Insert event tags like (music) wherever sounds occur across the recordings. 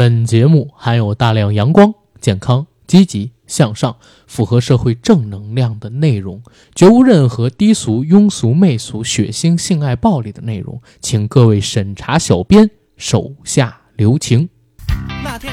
本节目含有大量阳光、健康、积极向上、符合社会正能量的内容，绝无任何低俗、庸俗、媚俗、血腥、性爱、暴力的内容，请各位审查小编手下留情。那天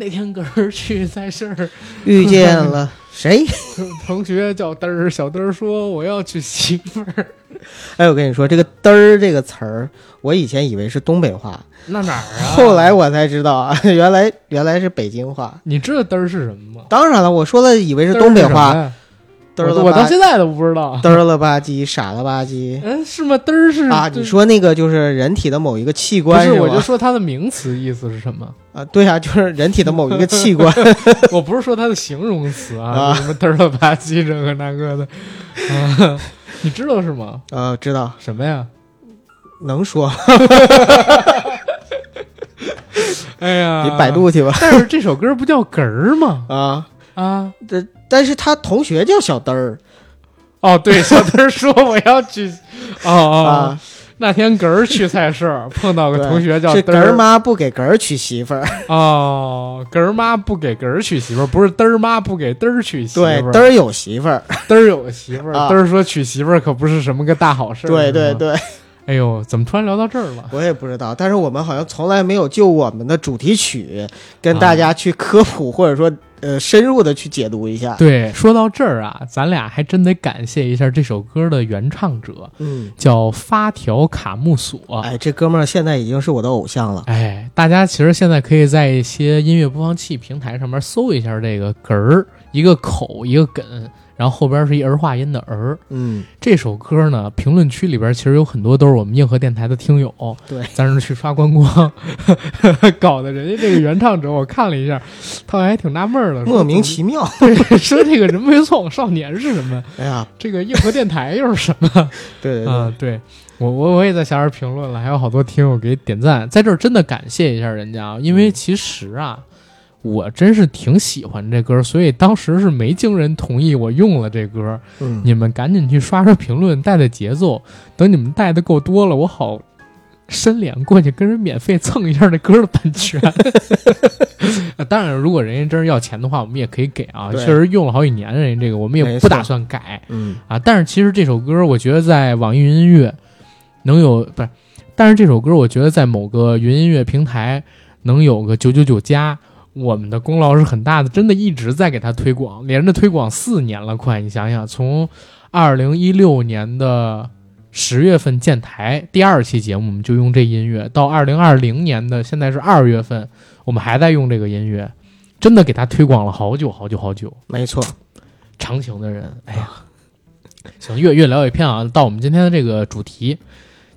那天个儿去菜市儿，(laughs) 遇见了谁？(laughs) 同学叫嘚儿，小嘚儿说我要娶媳妇儿。(laughs) 哎，我跟你说，这个“嘚儿”这个词儿，我以前以为是东北话，那哪儿啊？后来我才知道啊，原来原来是北京话。你知道嘚儿是什么吗？当然了，我说的以为是东北话，我我到现在都不知道。嘚儿了吧唧，傻了吧唧 (laughs) 嗯，是吗？嘚儿是啊！你说那个就是人体的某一个器不官是？我就说它的名词意思是什么？啊，对啊，就是人体的某一个器官。(laughs) 我不是说它的形容词啊，啊什么嘚儿了吧唧这个那个的。啊，你知道是吗？呃，知道什么呀？能说，哎呀，你百。度去吧。但是这首歌不叫哏儿吗？啊，啊，但但是他同学叫小嘚儿哦，对，小嘚儿说我要去。哦哦，啊，那天哏儿去菜市儿碰到个同学叫嘚儿妈不给哏儿娶媳妇儿，哦，嗝儿妈不给嗝儿娶媳妇儿，不是嘚儿妈不给嘚儿娶媳妇儿对，儿。嘚儿有媳妇儿，嘚儿有媳妇儿，(laughs) 啊嘚儿说娶媳妇儿可不是什么个大好事儿。对。对对。哎呦，怎么突然聊到这儿了？我也不知道，但是我们好像从来没有就我们的主题曲跟大家去科普，或者说呃深入的去解读一下。对，说到这儿啊，咱俩还真得感谢一下这首歌的原唱者，嗯，叫发条卡木索。哎，这哥们儿现在已经是我的偶像了。哎，大家其实现在可以在一些音乐播放器平台上面搜一下这个“哏儿”，一个口一个哏，然后后边是一儿化音的儿。嗯，这首歌呢，评论区里边其实有很多都是我们硬核电台的听友，对，咱是去刷观光，(laughs) 搞得人家这个原唱者，我看了一下，他还挺纳闷儿的，莫名其妙。对，(laughs) 说这个人没错往少年是什么？哎呀，这个硬核电台又是什么？(laughs) 对对对，啊，对我我我也在下边评论了，还有好多听友给点赞，在这儿真的感谢一下人家啊，因为其实啊，我真是挺喜欢这歌，所以当时是没经人同意我用了这歌，嗯，你们赶紧去刷刷评论，带带节奏，等你们带的够多了，我好。伸脸过去跟人免费蹭一下这歌的版权，啊 (laughs) 当然，如果人家真是要钱的话，我们也可以给啊。确实用了好几年，人家这个我们也不打算改。嗯，啊，但是其实这首歌，我觉得在网易云音乐能有不是，但是这首歌我觉得在某个云音乐平台能有个九九九加，我们的功劳是很大的，真的一直在给他推广，连着推广四年了，快，你想想，从二零一六年的十月份建台第二期节目，我们就用这音乐，到二零二零年的现在是二月份，我们还在用这个音乐，真的给他推广了好久好久好久。没错。长情的人，哎呀，行，越越聊越偏啊。到我们今天的这个主题，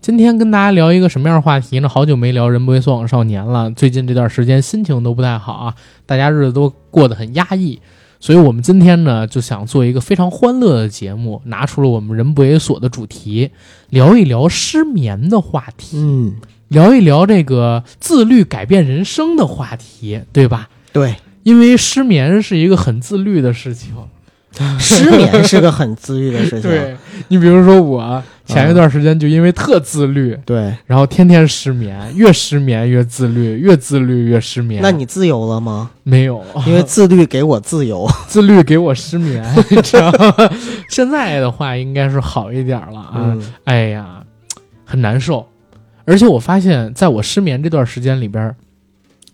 今天跟大家聊一个什么样的话题呢？好久没聊《人不为所往少年》了，最近这段时间心情都不太好啊，大家日子都过得很压抑，所以我们今天呢就想做一个非常欢乐的节目，拿出了我们人不为所的主题，聊一聊失眠的话题，嗯，聊一聊这个自律改变人生的话题，对吧？对，因为失眠是一个很自律的事情。(laughs) 失眠是个很自律的事情。(laughs) 对你比如说我前一段时间就因为特自律，对，然后天天失眠，越失眠越自律，越自律越失眠。那你自由了吗？没有，因为自律给我自由。(laughs) 自律给我失眠，(laughs) 你知道吗？现在的话应该是好一点了啊。嗯哎呀，很难受。而且我发现，在我失眠这段时间里边儿，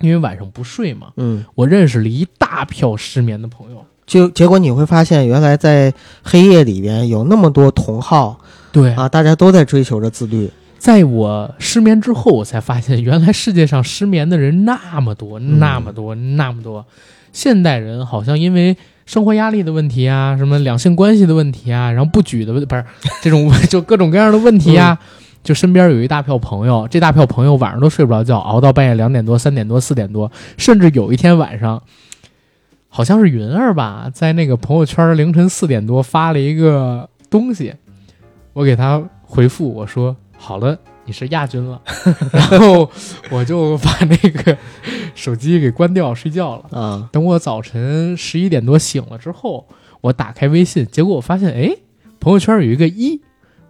因为晚上不睡嘛，嗯，我认识了一大票失眠的朋友。就结果你会发现，原来在黑夜里边有那么多同好对啊，大家都在追求着自律。在我失眠之后，我才发现，原来世界上失眠的人那么多，嗯那么多，那么多。现代人好像因为生活压力的问题啊，什么两性关系的问题啊，然后不举的问不是 (laughs) 这种就各种各样的问题啊，就身边有一大票朋友，这大票朋友晚上都睡不着觉，熬到半夜两点多、三点多、四点多，甚至有一天晚上，好像是云儿吧，在那个朋友圈凌晨四点多发了一个东西，我给他回复我说好了。你是亚军了，(laughs) 然后我就把那个手机给关掉睡觉了。啊，等我早晨十一点多醒了之后，我打开微信，结果我发现，哎，朋友圈有一个一，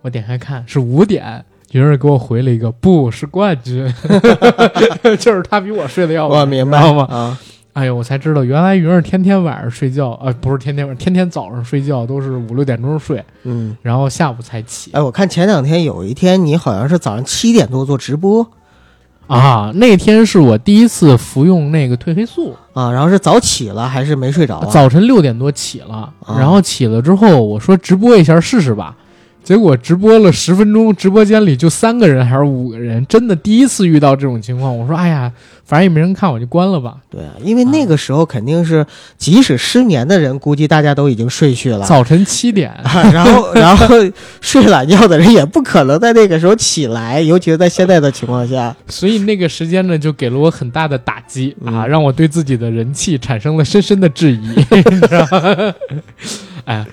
我点开看是五点，云儿给我回了一个不是冠军，(laughs) (laughs) 就是他比我睡得要晚，我明白吗？啊，哎呦，我才知道原来云儿天天晚上睡觉，呃，不是天天晚上，天天早上睡觉都是五六点钟睡，嗯，然后下午才起哎，我看前两天有一天你好像是早上七点多做直播啊。那天是我第一次服用那个褪黑素，啊，然后是早起了还是没睡着啊？早晨六点多起了，啊然后起了之后，我说直播一下试试吧。结果直播了十分钟，直播间里就三个人还是五个人，真的第一次遇到这种情况。我说，哎呀，反正也没人看，我就关了吧。对啊，因为那个时候肯定是，即使失眠的人，(laughs) 估计大家都已经睡去了。早晨七点，啊然后，(laughs) 然后睡懒觉的人也不可能在那个时候起来，尤其是在现在的情况下。所以那个时间呢，就给了我很大的打击啊，嗯让我对自己的人气产生了深深的质疑，(laughs) 你知道吗？哎，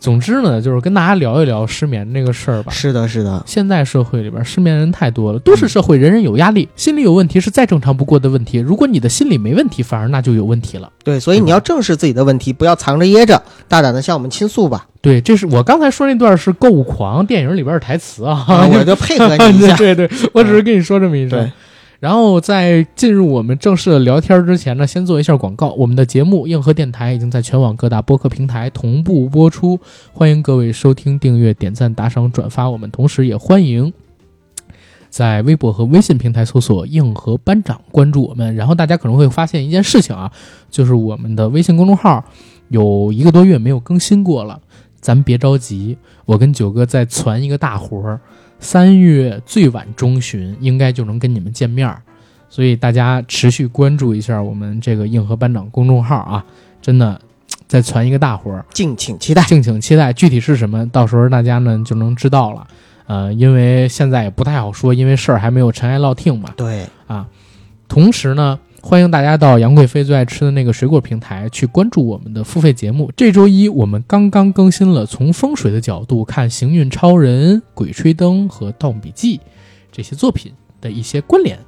总之呢，就是跟大家聊一聊失眠这个事儿吧。是的，是的，现在社会里边失眠人太多了，都市社会人人有压力，心理有问题是再正常不过的问题。如果你的心理没问题，反而那就有问题了。对，所以你要正视自己的问题，不要藏着掖着，大胆的向我们倾诉吧。对，这是我刚才说那段是《购物狂》电影里边的台词啊，啊，我就配合你一下。(laughs) 对对对，我只是跟你说这么一声。对，然后在进入我们正式的聊天之前呢，先做一下广告。我们的节目《硬核电台》已经在全网各大播客平台同步播出，欢迎各位收听、订阅、点赞、打赏、转发我们，同时也欢迎 (laughs) 在微博和微信平台搜索“硬核班长”，关注我们。然后大家可能会发现一件事情啊，就是我们的微信公众号有一个多月没有更新过了，咱别着急，我跟九哥在传一个大活儿。三月最晚中旬应该就能跟你们见面儿，所以大家持续关注一下我们这个硬核班长公众号啊，真的再传一个大活儿，敬请期待。敬请期待。具体是什么，到时候大家呢就能知道了。呃，因为现在也不太好说，因为事儿还没有尘埃落定嘛。对啊，同时呢，欢迎大家到杨贵妃最爱吃的那个水果平台去关注我们的付费节目。这周一我们刚刚更新了从风水的角度看《行运超人》《鬼吹灯》和《盗墓笔记》这些作品的一些关联，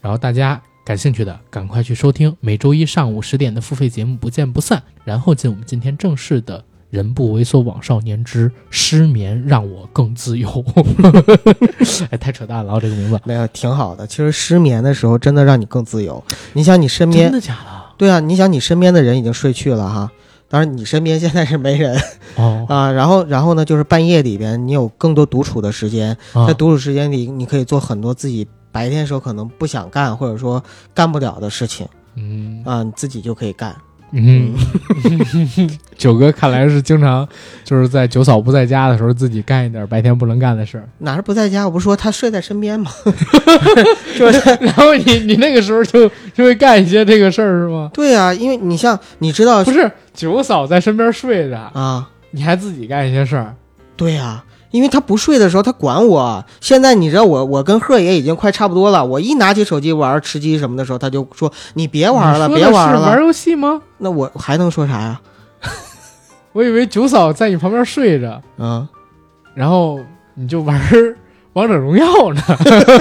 然后大家。感兴趣的赶快去收听每周一上午十点的付费节目，不见不散。然后进我们今天正式的“人不猥琐枉少年之失眠让我更自由”，(laughs) 哎，太扯淡了啊！这个名字，没有挺好的。其实失眠的时候，真的让你更自由。你想，你身边真的假的？对啊，你想你身边的人已经睡去了哈。当然，你身边现在是没人哦，啊。然后，然后呢，就是半夜里边，你有更多独处的时间。啊在独处时间里，你可以做很多自己白天时候可能不想干或者说干不了的事情嗯啊，你自己就可以干。嗯，九哥看来是经常就是在九嫂不在家的时候自己干一点白天不能干的事儿，哪是不在家？我不是说他睡在身边吗？(laughs) (laughs) 然后你你那个时候就就会干一些这个事儿是吗？对啊，因为你像你知道不是，九嫂在身边睡着，啊，你还自己干一些事儿，对呀、因为他不睡的时候，他管我。现在你知道我，我跟贺爷已经快差不多了。我一拿起手机玩吃鸡什么的时候，他就说：“你别玩了，别玩了。玩游戏吗？(laughs) (laughs) 那我还能说啥呀？(laughs) 我以为九嫂在你旁边睡着，嗯，然后你就玩王者荣耀呢。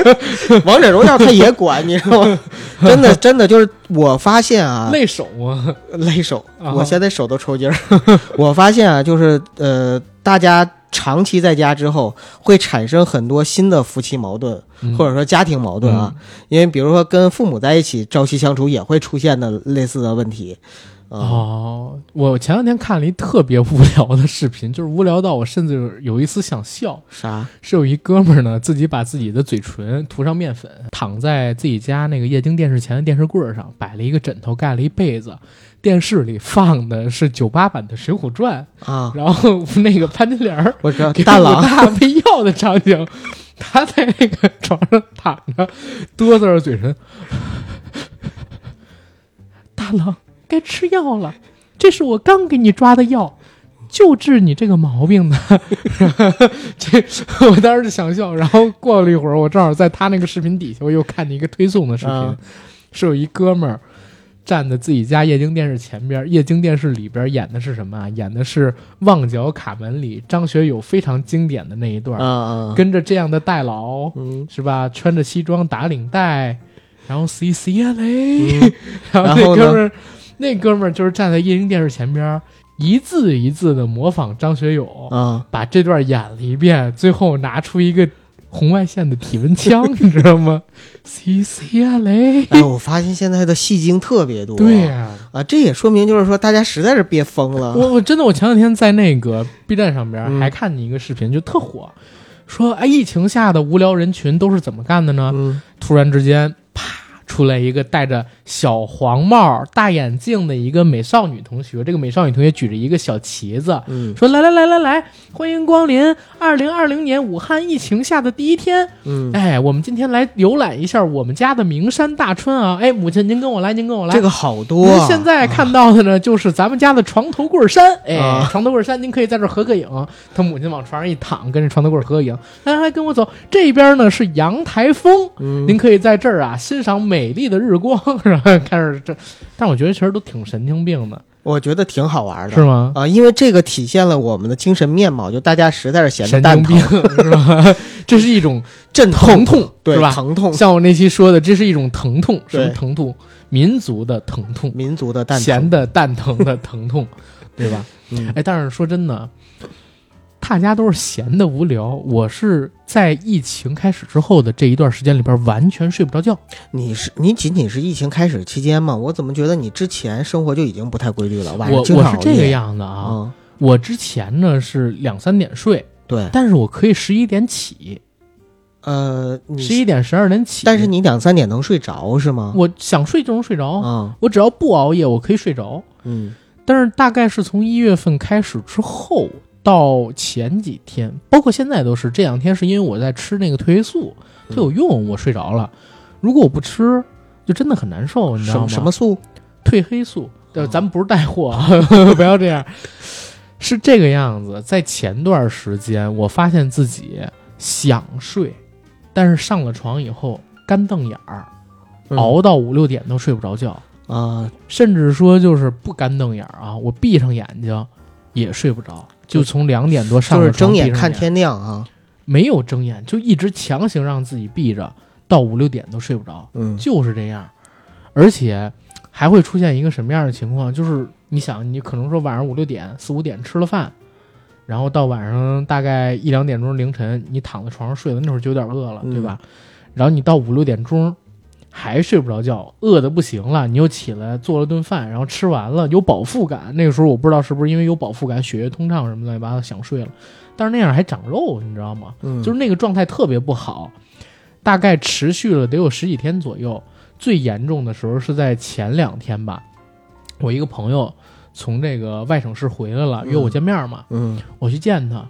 (laughs) 王者荣耀他也管，你知道吗？(laughs) 真的，真的就是我发现啊，累手啊，累手，啊我现在手都抽筋儿。(laughs) 我发现啊，就是呃，大家长期在家之后，会产生很多新的夫妻矛盾，嗯或者说家庭矛盾啊。因为比如说跟父母在一起朝夕相处，也会出现的类似的问题。啊、哦，我前两天看了一特别无聊的视频，就是无聊到我甚至有一丝想笑。啥？是有一哥们儿呢，自己把自己的嘴唇涂上面粉，躺在自己家那个液晶电视前的电视柜儿上，摆了一个枕头，盖了一被子，电视里放的是九八版的《水浒传。啊》，，然后那个潘金莲儿我知道给大郎。武大喂药的场景，他在那个床上躺着，哆嗦着嘴唇，(laughs) 大郎该吃药了，这是我刚给你抓的药。就治你这个毛病的，(laughs) 这我当时就想笑。然后过了一会儿，我正好在他那个视频底下，我又看见一个推送的视频，啊是有一哥们儿站在自己家液晶电视前边，液晶电视里边演的是什么啊？演的是《旺角卡门》里张学友非常经典的那一段，啊啊，跟着这样的代劳嗯，是吧？穿着西装打领带，然后 C C 啊嘞，然 (laughs) 后然后那哥们儿，那哥们儿就是站在液晶电视前边，一字一字的模仿张学友，啊，把这段演了一遍，最后拿出一个红外线的体温枪，(laughs) 你知道吗？C C 啊嘞，哎，我发现现在的戏精特别多。对呀、啊，这也说明就是说大家实在是憋疯了。我我真的，我前两天在那个 B 站上边嗯还看见一个视频，就特火，说哎，疫情下的无聊人群都是怎么干的呢？嗯突然之间，啪出来一个戴着小黄帽、大眼镜的一个美少女同学，这个美少女同学举着一个小旗子，嗯说来来来来来，欢迎光临二零二零年武汉疫情下的第一天。嗯，哎，我们今天来游览一下我们家的名山大川啊！哎，母亲您跟我来，您跟我来。这个好多。现在看到的呢，就是咱们家的床头柜山。哎，啊床头柜山，您可以在这儿合个影。他母亲往床上一躺，跟着床头柜合个影。来来来，跟我走。这边呢是阳台风，嗯，您可以在这儿啊欣赏美丽的日光，(laughs) 然后开始这，但我觉得其实都挺神经病的，我觉得挺好玩的。是吗？啊，因为这个体现了我们的精神面貌，就大家实在是闲的蛋疼，是吧？(laughs) 这是一种阵疼痛，对是吧？疼痛，像我那期说的，这是一种疼痛，什么疼痛？民族的疼痛，民族的蛋疼闲的蛋疼的疼痛，对吧？嗯哎，但是说真的，大家都是闲的无聊。我是在疫情开始之后的这一段时间里边，完全睡不着觉。你是你仅仅是疫情开始期间吗？我怎么觉得你之前生活就已经不太规律了？晚我我是这个样子啊。啊，我之前呢是两三点睡，对，但是我可以十一点起，呃，十一点十二点起。但是你两三点能睡着是吗？我想睡就能睡着，啊，我只要不熬夜，我可以睡着。嗯但是大概是从一月份开始之后到前几天，包括现在都是这两天，是因为我在吃那个褪黑素，它有用，我睡着了。如果我不吃，就真的很难受，你知道吗？什么素？褪黑素？呃，哦咱们不是带货啊，(laughs) 不要这样。是这个样子，在前段时间，我发现自己想睡，但是上了床以后干瞪眼儿，嗯熬到五六点都睡不着觉。啊，甚至说就是不干瞪眼儿啊，我闭上眼睛也睡不着，就从两点多上就是睁眼看天亮啊。没有睁眼，就一直强行让自己闭着，到五六点都睡不着，嗯就是这样。而且还会出现一个什么样的情况？就是你想，你可能说晚上五六点、四五点吃了饭，然后到晚上大概一两点钟凌晨，你躺在床上睡了，那会儿就有点饿了，嗯对吧？然后你到五六点钟还睡不着觉，饿的不行了，你又起来做了顿饭，然后吃完了有饱腹感。那个时候我不知道是不是因为有饱腹感，血液通畅什么乱七八糟想睡了，但是那样还长肉，你知道吗？嗯，就是那个状态特别不好，大概持续了得有十几天左右。最严重的时候是在前两天吧，我一个朋友从这个外省市回来了，嗯约我见面嘛，嗯我去见他，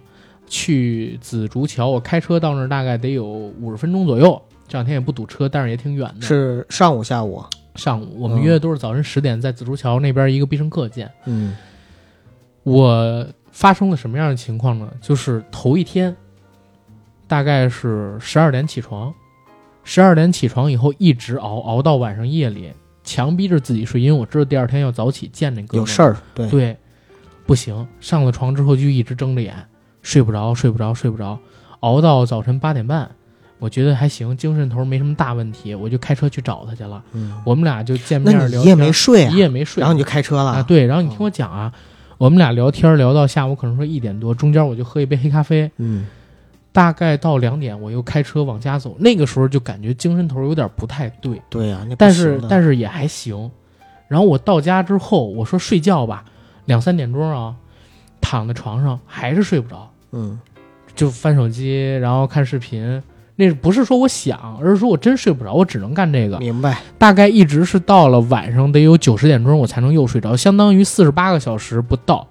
去紫竹桥，我开车到那儿大概得有五十分钟左右。这两天也不堵车，但是也挺远的。是上午下午。上午我们嗯约的都是早晨十点在紫竹桥那边一个必胜客见。嗯我发生了什么样的情况呢？就是头一天，大概是十二点起床，十二点起床以后一直熬熬到晚上夜里，强逼着自己睡，因为我知道第二天要早起见那哥们儿有事儿，对，对，不行，上了床之后就一直睁着眼，睡不着，睡不着，睡不着，熬到早晨八点半，我觉得还行，精神头没什么大问题，我就开车去找他去了。嗯，我们俩就见面聊天，一夜没睡啊？一？夜没睡，然后你就开车了？啊，对，然后你听我讲啊，我们俩聊天聊到下午可能说一点多，中间我就喝一杯黑咖啡，嗯。大概到两点我又开车往家走，那个时候就感觉精神头有点不太对，对呀、那不但是但是也还行。然后我到家之后，我说睡觉吧，两三点钟啊，躺在床上还是睡不着，嗯。就翻手机，然后看视频。那不是说我想，而是说我真睡不着，我只能干这个。明白，大概一直是到了晚上得有九十点钟，我才能又睡着，相当于四十八个小时不到，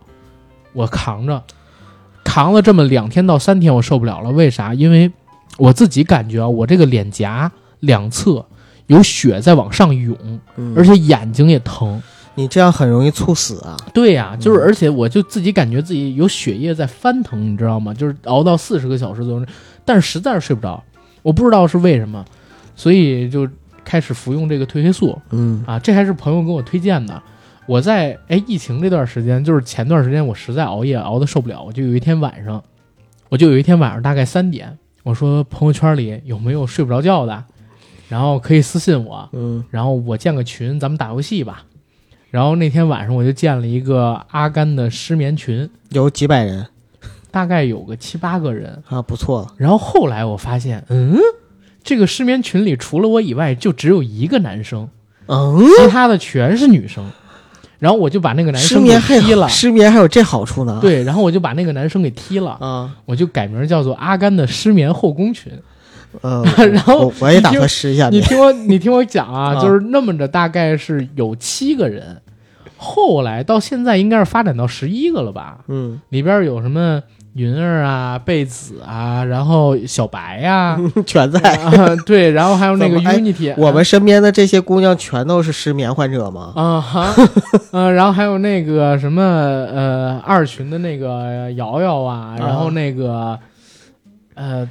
我扛着，扛了这么两天到三天，我受不了了。为啥？因为我自己感觉啊，我这个脸颊两侧有血在往上涌，嗯，而且眼睛也疼。你这样很容易猝死啊。对呀、嗯就是而且我就自己感觉自己有血液在翻腾，你知道吗？就是熬到四十个小时左右，但是实在是睡不着，我不知道是为什么，所以就开始服用这个褪黑素。嗯啊，这还是朋友给我推荐的。我在哎疫情这段时间，就是前段时间我实在熬夜熬得受不了，我就有一天晚上，我就有一天晚上大概三点，我说朋友圈里有没有睡不着觉的，然后可以私信我，嗯然后我建个群，咱们打游戏吧。然后那天晚上我就建了一个阿甘的失眠群，有几百人大概有个七八个人。啊，不错了。然后后来我发现，嗯，这个失眠群里除了我以外，就只有一个男生。嗯，其他的全是女生。然后我就把那个男生给踢了，失眠还有这好处呢。对，然后我就把那个男生给踢了，啊，我就改名叫做阿甘的失眠后宫群。(laughs) 嗯，然后我我也打算试一下你听我，你听我讲啊，啊就是那么着，大概是有七个人，后来到现在应该是发展到十一个了吧？嗯，里边有什么云儿啊、贝子啊，然后小白呀、(laughs) 全在。啊，对，然后还有那个 Unity，我们身边的这些姑娘全都是失眠患者吗？啊哈，(laughs) 呃，然后还有那个什么呃二群的那个瑶瑶啊，然后那个呃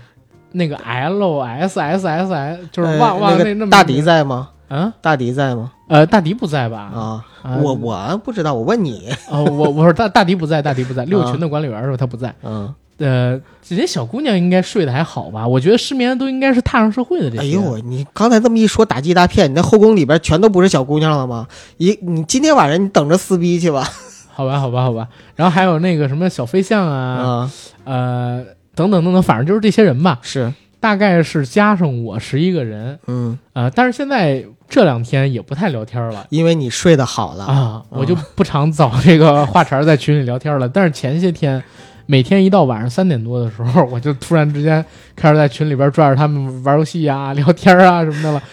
那个 L S S S I，就是呃忘忘那那那么个大迪在吗？啊大迪在吗？呃大迪不在吧？啊，啊我我不知道，我问你。(laughs) 哦我我说大大迪不在，大迪不在，六群的管理员说他不在。嗯，呃，这些小姑娘应该睡得还好吧？我觉得失眠的都应该是踏上社会的这些。哎呦，你刚才这么一说打击大片，你那后宫里边全都不是小姑娘了吗？一你今天晚上你等着撕逼去吧。好吧，好吧，好吧。然后还有那个什么小飞象啊，啊，呃，等等等等，反正就是这些人吧。是，大概是加上我十一个人，嗯，呃，但是现在这两天也不太聊天了。因为你睡得好了。啊，我就不常找这个话茬在群里聊天了。但是前些天，每天一到晚上三点多的时候，我就突然之间开始在群里边拽着他们玩游戏啊、聊天啊什么的了。(laughs)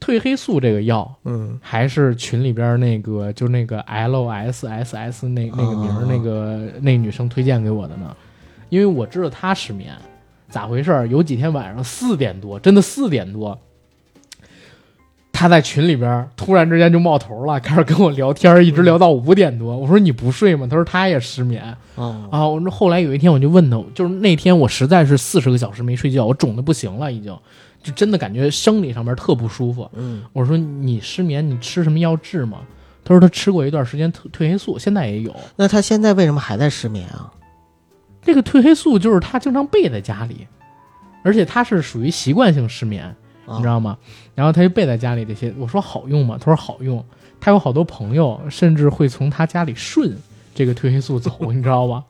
褪黑素这个药嗯。还是群里边那个就那个 L S S S 那那个名儿、哦。那个那女生推荐给我的呢，因为我知道她失眠，咋回事儿？有几天晚上四点多，真的四点多，他在群里边突然之间就冒头了，开始跟我聊天，一直聊到五点多。我说你不睡吗？他说他也失眠嗯，啊。我说后来有一天我就问他，就是那天我实在是四十个小时没睡觉，我肿的不行了，已经就真的感觉生理上面特不舒服。嗯，我说你失眠，你吃什么药治吗？他说他吃过一段时间褪褪黑素，现在也有。那他现在为什么还在失眠啊？这个褪黑素就是他经常备在家里，而且他是属于习惯性失眠，啊你知道吗？然后他就备在家里这些。我说好用吗？他说好用。他有好多朋友甚至会从他家里顺这个褪黑素走，你知道吗？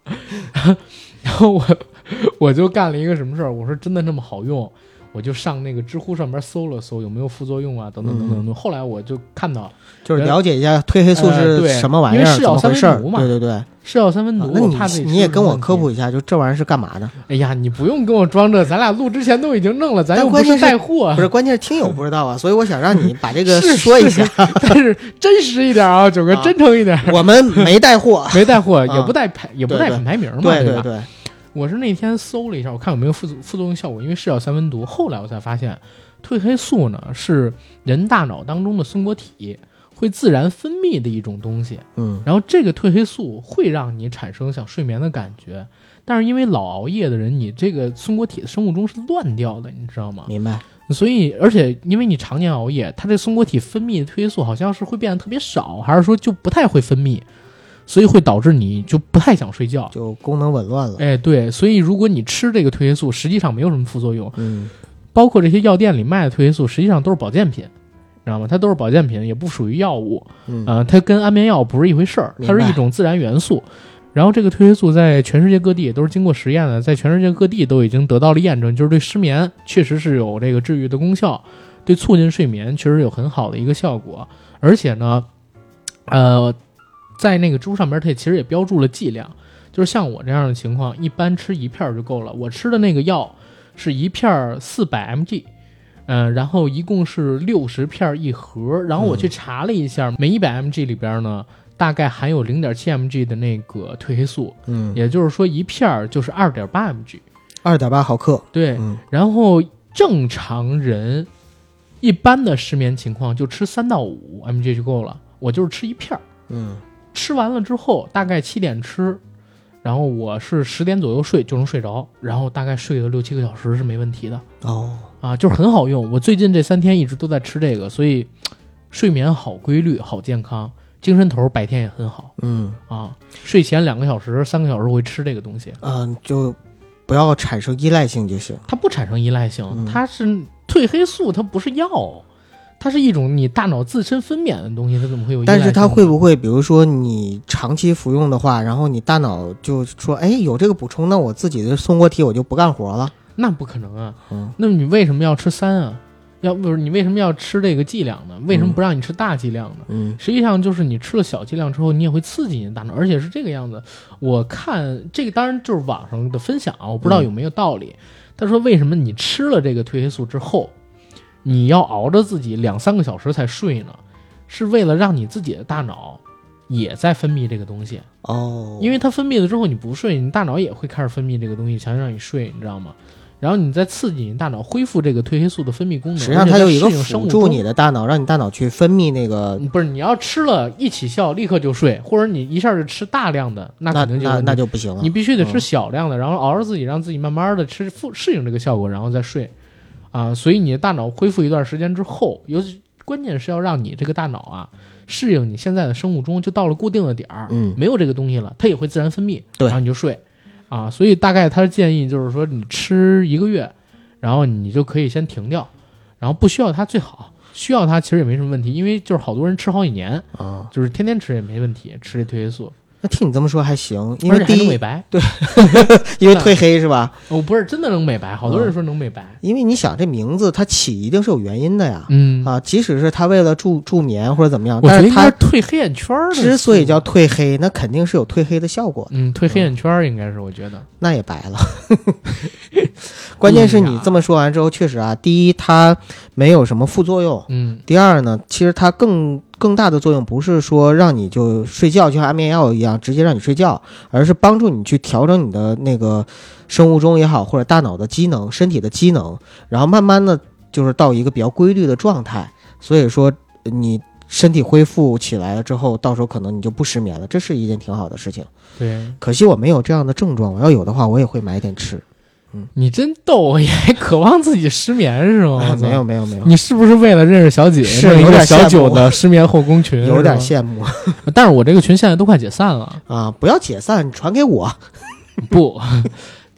(laughs) 然后我 (laughs) 我就干了一个什么事儿？我说真的那么好用？我就上那个知乎上面搜了搜有没有副作用啊，等等等等。后来我就看到就是了解一下褪黑素是什么玩意儿，是药怎么回事儿？三分毒嘛对对对，是药三分毒，你你也跟我科普。一下，就这玩意儿是干嘛的？(laughs) 哎呀，你不用跟我装这，咱俩录之前都已经弄了，咱又不是带货不，是，关键是听友不知道啊，所以我想让你把这个 (laughs) 说一下。(laughs) 但是真实一点啊，九哥啊真诚一点，我们没带货，没带货，啊也不带牌，也不带品牌名嘛，吧？对对对，我是那天搜了一下，我看有没有副作副作用效果，因为是药三分毒。后来我才发现，褪黑素呢是人大脑当中的松果体会自然分泌的一种东西，嗯然后这个褪黑素会让你产生想睡眠的感觉，但是因为老熬夜的人，你这个松果体的生物钟是乱掉的，你知道吗？明白。所以，而且因为你常年熬夜，它这松果体分泌的褪黑素好像是会变得特别少，还是说就不太会分泌，所以会导致你就不太想睡觉。就功能紊乱了。哎，对，所以如果你吃这个褪黑素，实际上没有什么副作用，嗯包括这些药店里卖的褪黑素，实际上都是保健品，知道吗？它都是保健品，也不属于药物。嗯呃，它跟安眠药不是一回事儿，它是一种自然元素。然后这个褪黑素在全世界各地也都是经过实验的，在全世界各地都已经得到了验证，就是对失眠确实是有这个治愈的功效，对促进睡眠确实有很好的一个效果。而且呢，呃，在那个猪上边它也其实也标注了剂量，就是像我这样的情况，一般吃一片儿就够了。我吃的那个药是一片儿四百 mg。嗯，然后一共是六十片一盒，然后我去查了一下，每一百 mg 里边呢，大概含有零点七 mg 的那个褪黑素，嗯，也就是说一片儿就是二点八 mg。二点八毫克，对，嗯然后正常人一般的失眠情况就吃三到五 mg 就够了，我就是吃一片儿，嗯吃完了之后大概七点吃，然后我是十点左右睡就能睡着，然后大概睡个六七个小时是没问题的。哦，啊，就是很好用。我最近这三天一直都在吃这个，所以睡眠好规律、好健康，精神头儿白天也很好嗯啊。睡前两个小时、三个小时会吃这个东西，嗯、就不要产生依赖性就行。它不产生依赖性，嗯它是褪黑素，它不是药，它是一种你大脑自身分娩的东西，它怎么会有？但是它会不会，比如说你长期服用的话，然后你大脑就说，哎，有这个补充，那我自己的松果体我就不干活了。那不可能啊！嗯那你为什么要吃三啊？要不是你为什么要吃这个剂量呢？为什么不让你吃大剂量呢？嗯实际上就是你吃了小剂量之后，你也会刺激你的大脑，而且是这个样子。我看这个当然就是网上的分享啊，我不知道有没有道理。他说为什么你吃了这个褪黑素之后，你要熬着自己两三个小时才睡呢？是为了让你自己的大脑也在分泌这个东西，哦，因为它分泌了之后你不睡，你大脑也会开始分泌这个东西，想让你睡，你知道吗？然后你再刺激你大脑恢复这个褪黑素的分泌功能，实际上它有一个辅助你的大脑，让你大脑去分泌那个，不是你要吃了一起效立刻就睡，或者你一下就吃大量的，那肯定就有那就不行了。你必须得吃嗯小量的，然后熬着自己，让自己慢慢的吃复适应这个效果，然后再睡，啊，所以你的大脑恢复一段时间之后，尤其关键是要让你这个大脑啊适应你现在的生物钟，就到了固定的点儿，嗯没有这个东西了，它也会自然分泌，对然后你就睡，啊，所以大概他的建议就是说你吃一个月，然后你就可以先停掉，然后不需要它最好，需要它其实也没什么问题，因为就是好多人吃好几年，啊，就是天天吃也没问题，吃这褪黑素，那听你这么说还行，因为第一，能美白。对 (laughs) 因为褪黑是吧？哦，不是真的能美白，好多人说能美白。因为你想这名字它起一定是有原因的呀。嗯，啊，即使是它为了助助眠或者怎么样，但是它褪黑眼圈儿。之所以叫褪黑，那肯定是有褪黑的效果的，嗯褪黑眼圈儿，应该是我觉得。那也白了。(laughs) 关键是你这么说完之后，确实啊，第一它没有什么副作用，嗯第二呢，其实它更更大的作用不是说让你就睡觉，就像安眠药一样直接让你睡觉，而是帮助你去调整你的那个生物钟也好，或者大脑的机能、身体的机能，然后慢慢的就是到一个比较规律的状态。所以说你身体恢复起来了之后，到时候可能你就不失眠了，这是一件挺好的事情。对可惜我没有这样的症状，我要有的话，我也会买点吃。你真逗，你还渴望自己失眠是吗？没有，没有没有，你是不是为了认识小姐是有点小九的失眠后宫群？(laughs) 有点羡慕。(laughs) 但是我这个群现在都快解散了。啊！不要解散，你传给我。(laughs) 不，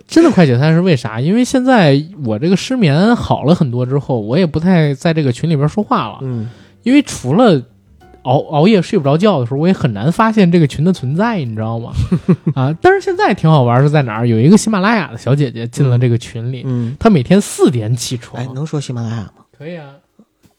真的快解散是为啥？因为现在我这个失眠好了很多之后，我也不太在这个群里边说话了。嗯因为除了熬熬夜睡不着觉的时候，我也很难发现这个群的存在，你知道吗？(laughs) 啊，但是现在挺好玩，是在哪儿？有一个喜马拉雅的小姐姐进了这个群里，嗯，她每天四点起床。哎，能说喜马拉雅吗？可以啊，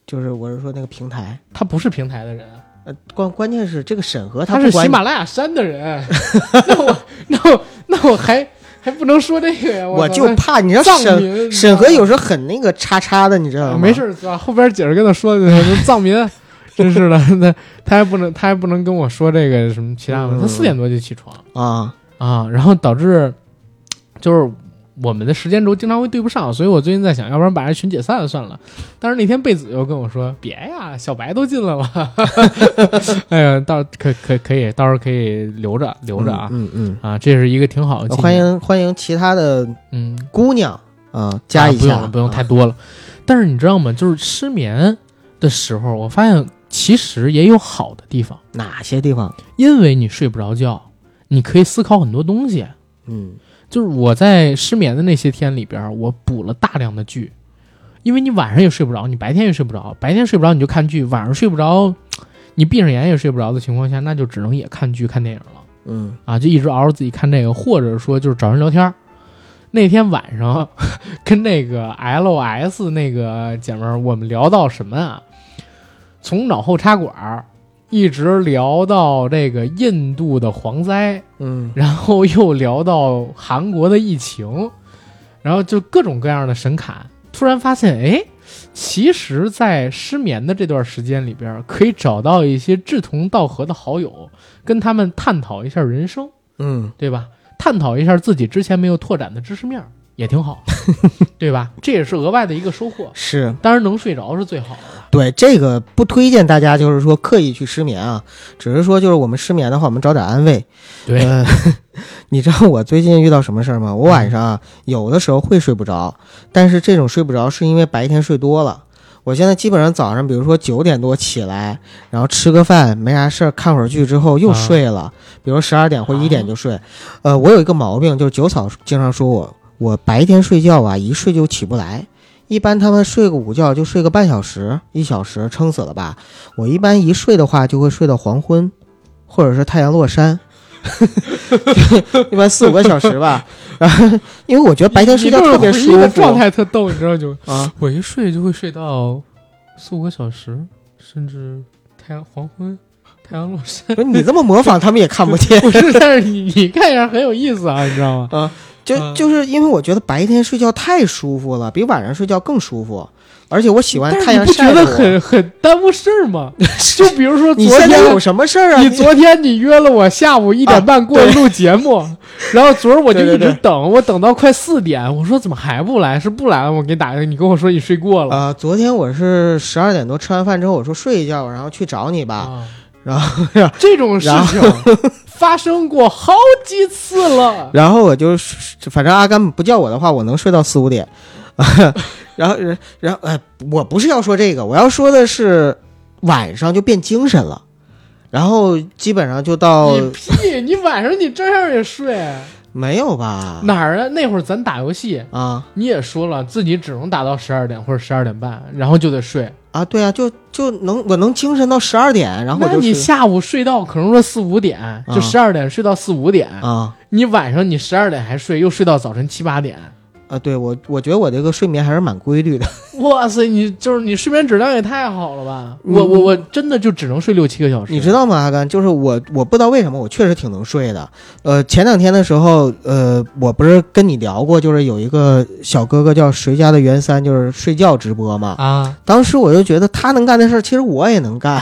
就是我是说那个平台，她不是平台的人，呃，关关键是这个审核她是喜马拉雅山的人。(laughs) 那我那我那我还还不能说这个呀？我操就怕你知道藏审审核有时候很那个叉叉的，你知道吗？没事？后边解释跟他说的藏民，(laughs) 真是的，(laughs) 那他还不能他还不能跟我说这个什么其他的，嗯。他四点多就起床。啊，啊，然后导致就是我们的时间轴经常会对不上，所以我最近在想，要不然把这群解散了算了。但是那天贝子又跟我说，别呀，小白都进来了，(laughs) 哎呀，到可可可以，到时候可以留着留着啊、嗯嗯啊，这是一个挺好的欢迎欢迎其他的嗯。姑娘啊，加一下，啊不用了，不用太多了。但是你知道吗？就是失眠的时候，我发现其实也有好的地方，哪些地方？因为你睡不着觉，你可以思考很多东西。嗯就是我在失眠的那些天里边，我补了大量的剧，因为你晚上也睡不着，你白天也睡不着，白天睡不着你就看剧，晚上睡不着，你闭上眼也睡不着的情况下，那就只能也看剧看电影了。嗯啊，就一直熬着自己看这个，或者说就是找人聊天儿。那天晚上 (laughs) 跟那个 LS 那个姐们儿，我们聊到什么啊？从脑后插管儿一直聊到这个印度的蝗灾，嗯 (laughs) 然后又聊到韩国的疫情，然后就各种各样的神侃。突然发现，哎，其实，在失眠的这段时间里边，可以找到一些志同道合的好友，跟他们探讨一下人生，嗯，对吧？探讨一下自己之前没有拓展的知识面儿，也挺好，(laughs) 对吧？这也是额外的一个收获。是当然，能睡着是最好的了。对这个不推荐大家就是说刻意去失眠啊，只是说就是我们失眠的话，我们找点安慰。对，呃，(laughs) 你知道我最近遇到什么事儿吗？我晚上啊，有的时候会睡不着，但是这种睡不着是因为白天睡多了。我现在基本上早上，比如说九点多起来，然后吃个饭，没啥事儿，看会儿剧之后又睡了，比如十二点或一点就睡。呃，我有一个毛病，就是九草经常说我，我白天睡觉啊，一睡就起不来。一般他们睡个午觉就睡个半小时、一小时，撑死了吧？我一般一睡的话就会睡到黄昏，或者是太阳落山，(laughs) 一般四五个小时吧。然后，因为我觉得白天睡觉特别舒服，状态特逗，你知道就啊。我一睡就会睡到四五个小时，甚至太阳黄昏、太阳落山。不是你这么模仿，他们也看不见。(laughs) 不是，但是你你看一下很有意思啊，你知道吗？就嗯就是因为我觉得白天睡觉太舒服了，比晚上睡觉更舒服，而且我喜欢但是太阳你不觉得。很很耽误事儿吗？(laughs) 就比如说你昨天现在有什么事儿啊？你昨天你约了我下午一点半过来录节目，(laughs) 然后昨儿我就对对对一直等，我等到快四点，我说怎么还不来？是不来了？我给你打个，你跟我说你睡过了。啊、昨天我是十二点多吃完饭之后，我说睡一觉，然后去找你吧。啊，然后，(laughs) 这种事然情发生过好几次了。然后我就反正阿甘不叫我的话，我能睡到四五点。(laughs) 然后，然后，哎，我不是要说这个，我要说的是晚上就变精神了，然后基本上就到你屁！你晚上你照样也睡没有吧？哪儿啊？那会儿咱打游戏，啊你也说了自己只能打到十二点或者十二点半，然后就得睡。啊，对啊，就就能我能精神到十二点，然后我那你下午睡到可能说四五点，就啊十二点睡到四五点，啊你晚上你十二点还睡，又睡到早晨七八点。啊，对我我觉得我这个睡眠还是蛮规律的。(laughs) 哇塞，你就是你睡眠质量也太好了吧！嗯我我我真的就只能睡六七个小时。你知道吗，阿甘？就是我，我不知道为什么，我确实挺能睡的。呃，前两天的时候，呃，我不是跟你聊过，就是有一个小哥哥叫谁家的袁三，就是睡觉直播嘛。啊？当时我就觉得他能干的事儿，其实我也能干，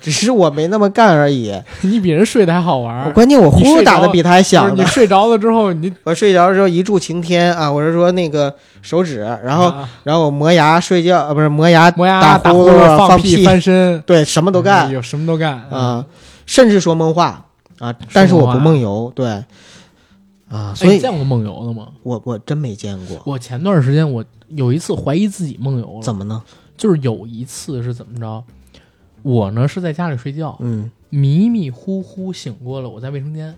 只是我没那么干而已。(laughs) 你比人睡得还好玩儿。关键我呼噜打的比他还响呢。你睡着了之后，你 (laughs) 我睡着的时候一柱擎天啊！我是说那个手指，然后、啊然后我磨牙睡觉，呃，不是磨牙磨牙、打打呼噜放屁，翻身，对，什么都干。有什么都干啊、甚至说梦话啊，但是我不梦游，对，啊，哎所以你见过梦游的吗？我我真没见过，我前段时间我有一次怀疑自己梦游了，怎么呢？就是有一次是怎么着？我呢是在家里睡觉，嗯，迷迷糊糊醒过了，我在卫生间，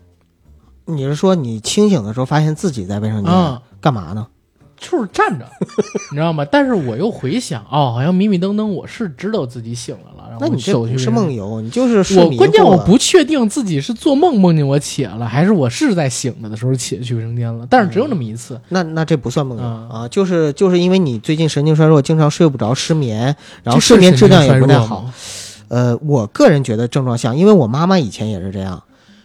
你是说你清醒的时候发现自己在卫生间、啊干嘛呢？就是站着，(laughs) 你知道吗？但是我又回想，哦，好像迷迷瞪瞪，我是知道自己醒了了，然后那你这不是梦游，你就是睡迷我关键我不确定自己是做梦梦见我起来了，还是我是在醒着的时候起来去卫生间了。但是只有那么一次，那那这不算梦游、嗯啊，就是就是因为你最近神经衰弱，经常睡不着，失眠，然后睡眠质量也不太好。呃，我个人觉得症状像，因为我妈妈以前也是这样。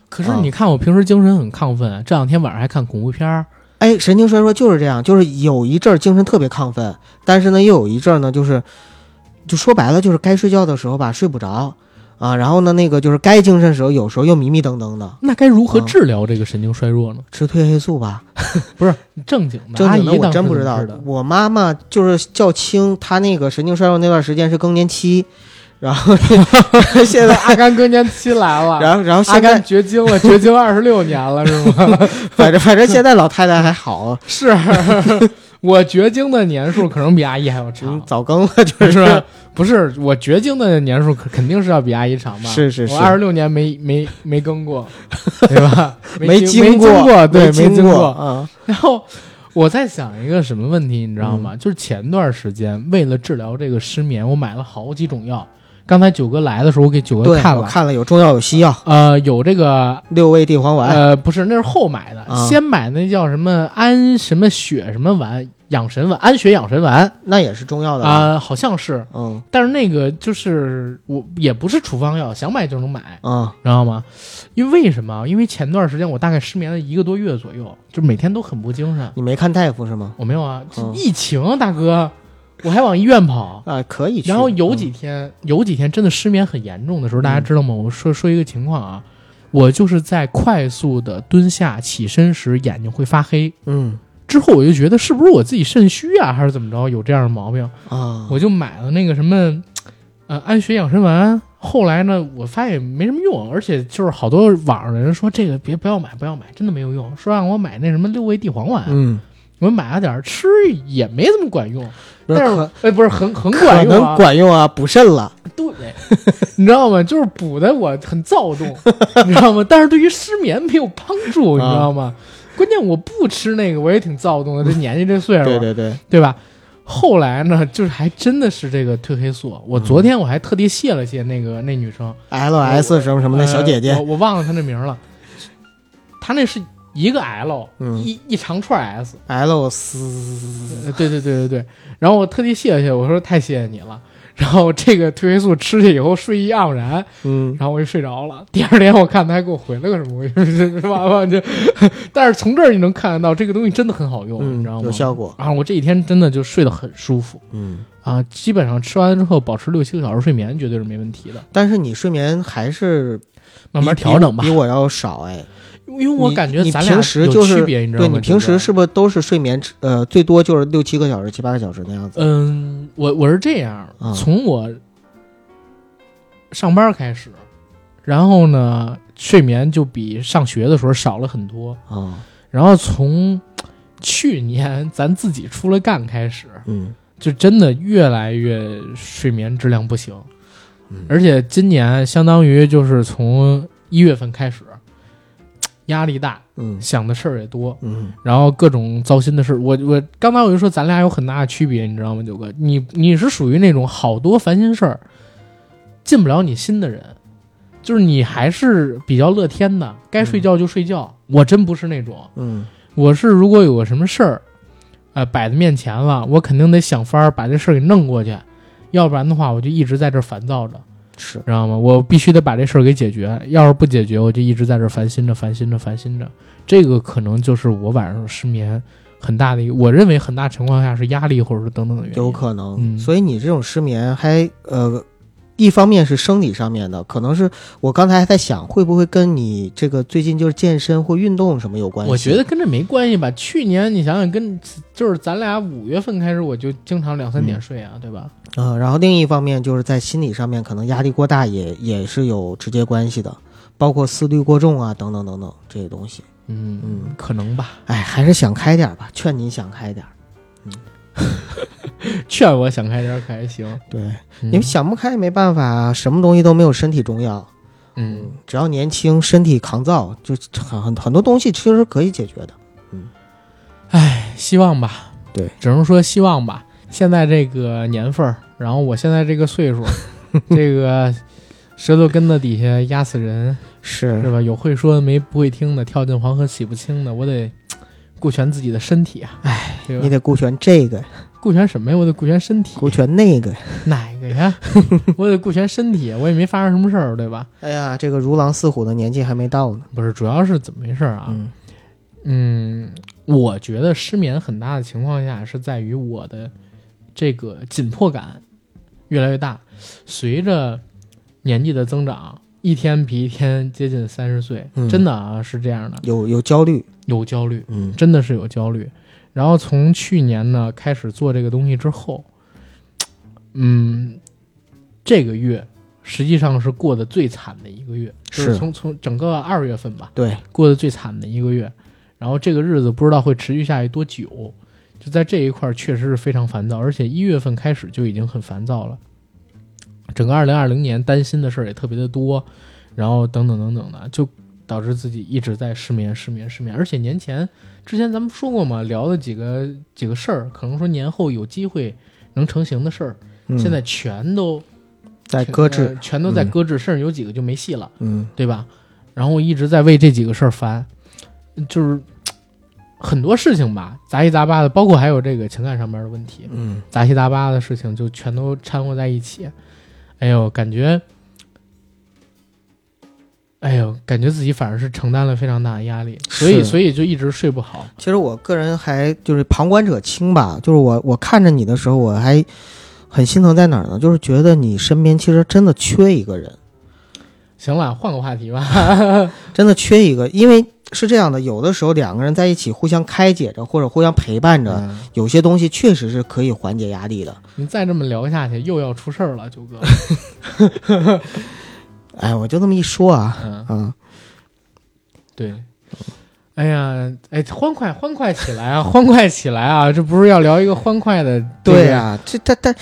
可是你看我平时精神很亢奋，这两天晚上还看恐怖片儿，哎，神经衰弱就是这样，就是有一阵儿精神特别亢奋，但是呢，又有一阵儿呢，就是就说白了，就是该睡觉的时候吧，睡不着啊，然后呢，那个就是该精神时候，有时候又迷迷瞪瞪的，那该如何治疗这个神经衰弱呢？吃褪黑素吧。(laughs) (laughs) 正经的，正经的我阿姨当时真不知道我妈妈就是较轻，她那个神经衰弱那段时间是更年期，(laughs) 然后现在，阿甘更年期来了，然后然后阿现在甘绝经了，绝经二十六年了是吗？(laughs) 反正反正现在老太太还好，是 (laughs) 我绝经的年数可能比阿姨还要嗯长，，早更了就是是？不是我绝经的年数肯肯定是要比阿姨长吧？是是是我二十六年没没没更过，对吧？没经没过，过，对，没经过啊。然后我在想一个什么问题，你知道嗯吗？就是前段时间为了治疗这个失眠，我买了好几种药，刚才九哥来的时候，我给九哥，看了，看了有中药有西药，呃，有这个六味地黄丸，呃，不是，那是后买的，啊。先买那叫什么安什么血什么丸，养神丸，安血养神丸。那也是中药的吧？啊、好像是，嗯。但是那个就是我也不是处方药，想买就能买，啊，知道吗？因为为什么？因为前段时间我大概失眠了一个多月左右，就每天都很不精神。你没看大夫是吗？我没有啊，嗯。疫情，大哥，我还往医院跑。啊，可以去。然后有嗯几天，有几天真的失眠很严重的时候，大家知道吗？我说说一个情况啊，我就是在快速的蹲下起身时，眼睛会发黑。嗯之后我就觉得是不是我自己肾虚啊，还是怎么着，有这样的毛病，啊，我就买了那个什么，呃，安血养生丸。后来呢，我发现没什么用，而且就是好多网上的人说这个别不要买，不要买，真的没有用。说让我买那什么六味地黄丸，嗯，我买了点吃也没怎么管用，但是哎不是很很管用啊能，管用啊，补肾了。对，(laughs) 你知道吗？就是补的我很躁动，你知道吗？但是对于失眠没有帮助，你知道吗？关键我不吃那个，我也挺躁动的。这 (laughs) 年纪这岁数，对对对，对吧？后来呢，就是还真的是这个褪黑素。我昨天我还特地谢了谢那个那女生 L S 什么什么的小姐呃姐我，我忘了她那名了。她那是一个 L，、嗯一一长串 S。L 斯呃对对对对对。然后我特地谢谢，我说太谢谢你了。然后这个褪黑素吃下以后睡意盎然，嗯然后我就睡着了。第二天我看他还给我回了个什么，(laughs) 是吧吧就，但是从这儿你能看得到这个东西真的很好用，你嗯知道吗？有效果。啊！我这几天真的就睡得很舒服嗯，啊，基本上吃完之后保持六七个小时睡眠绝对是没问题的，但是你睡眠还是慢慢调整吧比。我要少哎。因为我感觉你咱俩平时就是？对你平时是不是都是睡眠呃最多就是六七个小时、七八个小时那样子？嗯，我我是这样，啊从我上班开始，然后呢，睡眠就比上学的时候少了很多。啊，然后从去年咱自己出来干开始，嗯就真的越来越睡眠质量不行，嗯而且今年相当于就是从一月份开始，压力大，嗯想的事儿也多，嗯然后各种糟心的事儿。我我刚才我就说咱俩有很大的区别，你知道吗，九哥？你你是属于那种好多烦心事儿进不了你心的人，就是你还是比较乐天的，该睡觉就睡觉。我真不是那种，嗯我是如果有个什么事儿，呃，摆在面前了，我肯定得想法儿把这事儿给弄过去，要不然的话，我就一直在这儿烦躁着。是知道吗？我必须得把这事儿给解决，要是不解决，我就一直在这儿烦心着、烦心着、烦心着。这个可能就是我晚上失眠很大的一个，我认为很大情况下是压力或者是等等的原因。有可能。嗯所以你这种失眠还呃。一方面是生理上面的，可能是我刚才还在想，会不会跟你这个最近就是健身或运动什么有关系？我觉得跟这没关系吧。去年你想想跟，就是咱俩五月份开始，我就经常两三点睡啊，对吧？啊、然后另一方面就是在心理上面，可能压力过大也也是有直接关系的，包括思虑过重啊，等等等等这些东西。嗯嗯可能吧。哎，还是想开点吧，劝你想开点儿。(laughs) 劝我想开点儿可还行，对，嗯你们想不开没办法啊，什么东西都没有身体重要。嗯，只要年轻，身体抗造，就很很很多东西其实可以解决的。嗯唉，希望吧。对，只能说希望吧。现在这个年份儿，然后我现在这个岁数，(laughs) 这个舌头根子底下压死人，是是，吧？有会说的没不会听的，跳进黄河洗不清的，我得顾全自己的身体啊！哎，你得顾全这个，顾全什么呀？我得顾全身体。顾全那个。哪个呀？(laughs) 我得顾全身体，我也没发生什么事儿，对吧？哎呀，这个如狼似虎的年纪还没到呢。不是，主要是怎么回事啊？嗯嗯，我觉得失眠很大的情况下是在于我的这个紧迫感越来越大，随着年纪的增长，一天比一天接近三十岁，嗯真的啊是这样的，有有焦虑。有焦虑，嗯真的是有焦虑。然后从去年呢开始做这个东西之后，嗯，这个月实际上是过得最惨的一个月，就是是从从整个二月份吧，对，过得最惨的一个月，然后这个日子不知道会持续下去多久，就在这一块儿确实是非常烦躁，而且一月份开始就已经很烦躁了。整个二零二零年担心的事儿也特别的多，然后等等等等的，就导致自己一直在失眠、失眠、失眠。而且年前之前咱们说过嘛，聊的几个几个事儿，可能说年后有机会能成型的事儿，嗯。现在全都在搁置。呃，全都在嗯。搁置，甚至有几个就没戏了，嗯。对吧？然后我一直在为这几个事儿烦，就是很多事情吧，杂七杂八的，包括还有这个情感上面的问题，嗯，杂七杂八的事情就全都掺和在一起。哎呦，感觉，哎呦，感觉自己反而是承担了非常大的压力，所以所以就一直睡不好。其实我个人还就是旁观者清吧，就是我我看着你的时候，我还很心疼在哪儿呢？就是觉得你身边其实真的缺一个人，行了，换个话题吧。(laughs) 真的缺一个，因为是这样的，有的时候两个人在一起互相开解着或者互相陪伴着，嗯有些东西确实是可以缓解压力的。你再这么聊下去，又要出事儿了，九哥。(laughs) 哎，我就这么一说啊，嗯，啊，对。哎呀，哎，欢快欢快起来啊，欢快起来啊！这不是要聊一个欢快的？对呀、这但但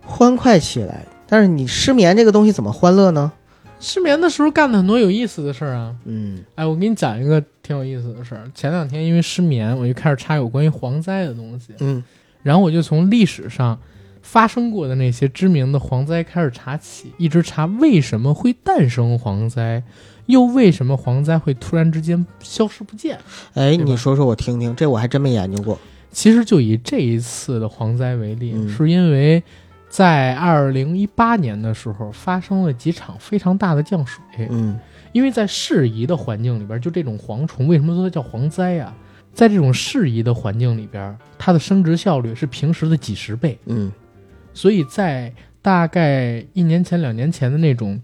欢快起来，但是你失眠这个东西怎么欢乐呢？失眠的时候干了很多有意思的事儿啊。嗯哎，我给你讲一个挺有意思的事儿。前两天因为失眠，我就开始查有关于蝗灾的东西，嗯然后我就从历史上发生过的那些知名的蝗灾开始查起，一直查为什么会诞生蝗灾，又为什么蝗灾会突然之间消失不见。哎，你说说我听听，这我还真没研究过。其实就以这一次的蝗灾为例，嗯是因为在二零一八年的时候发生了几场非常大的降水。嗯。因为在适宜的环境里边，就这种蝗虫，为什么说它叫蝗灾呀、在这种适宜的环境里边，它的生殖效率是平时的几十倍，嗯。所以在大概一年前、两年前的那种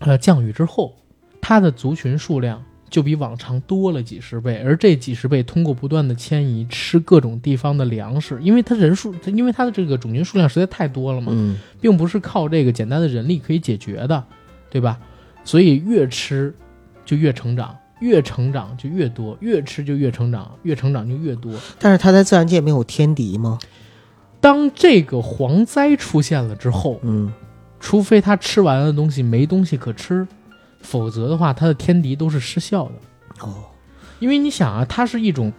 呃降雨之后，它的族群数量就比往常多了几十倍，而这几十倍通过不断的迁移，吃各种地方的粮食，因为它人数，因为它的这个种群数量实在太多了嘛，嗯并不是靠这个简单的人力可以解决的，对吧？所以越吃就越成长，越成长就越多，越吃就越成长，越成长就越多。但是它在自然界没有天敌吗？当这个蝗灾出现了之后，嗯除非它吃完了的东西没东西可吃，否则的话，它的天敌都是失效的。哦因为你想啊，它是一种，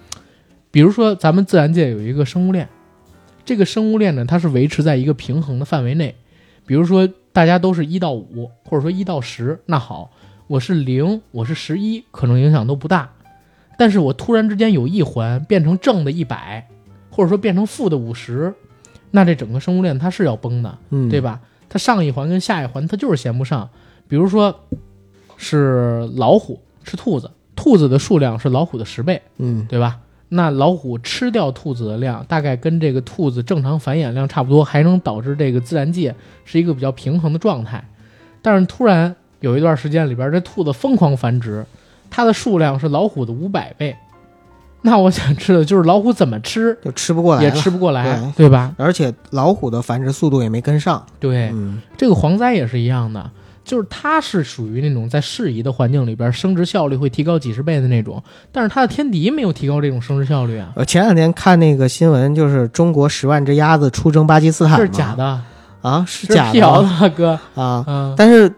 比如说咱们自然界有一个生物链，这个生物链呢，它是维持在一个平衡的范围内。比如说大家都是一到五，或者说一到十，那好，我是零，我是十一，可能影响都不大。但是我突然之间有一环变成正的一百，或者说变成负的五十，那这整个生物链它是要崩的。嗯，对？吧？它上一环跟下一环它就是衔不上。比如说，是老虎吃兔子，兔子的数量是老虎的十倍，嗯对吧？那老虎吃掉兔子的量，大概跟这个兔子正常繁衍量差不多，还能导致这个自然界是一个比较平衡的状态。但是突然有一段时间里边，这兔子疯狂繁殖，它的数量是老虎的五百倍。那我想知道，就是老虎怎么吃就吃不过来，也吃不过来，对对吧？而且老虎的繁殖速度也没跟上。对，嗯这个蝗灾也是一样的，就是它是属于那种在适宜的环境里边生殖效率会提高几十倍的那种，但是它的天敌没有提高这种生殖效率啊，我前两天看那个新闻，就是中国十万只鸭子出征巴基斯坦，这是假的，啊，是假的。是辟谣的，哥，啊。嗯，但是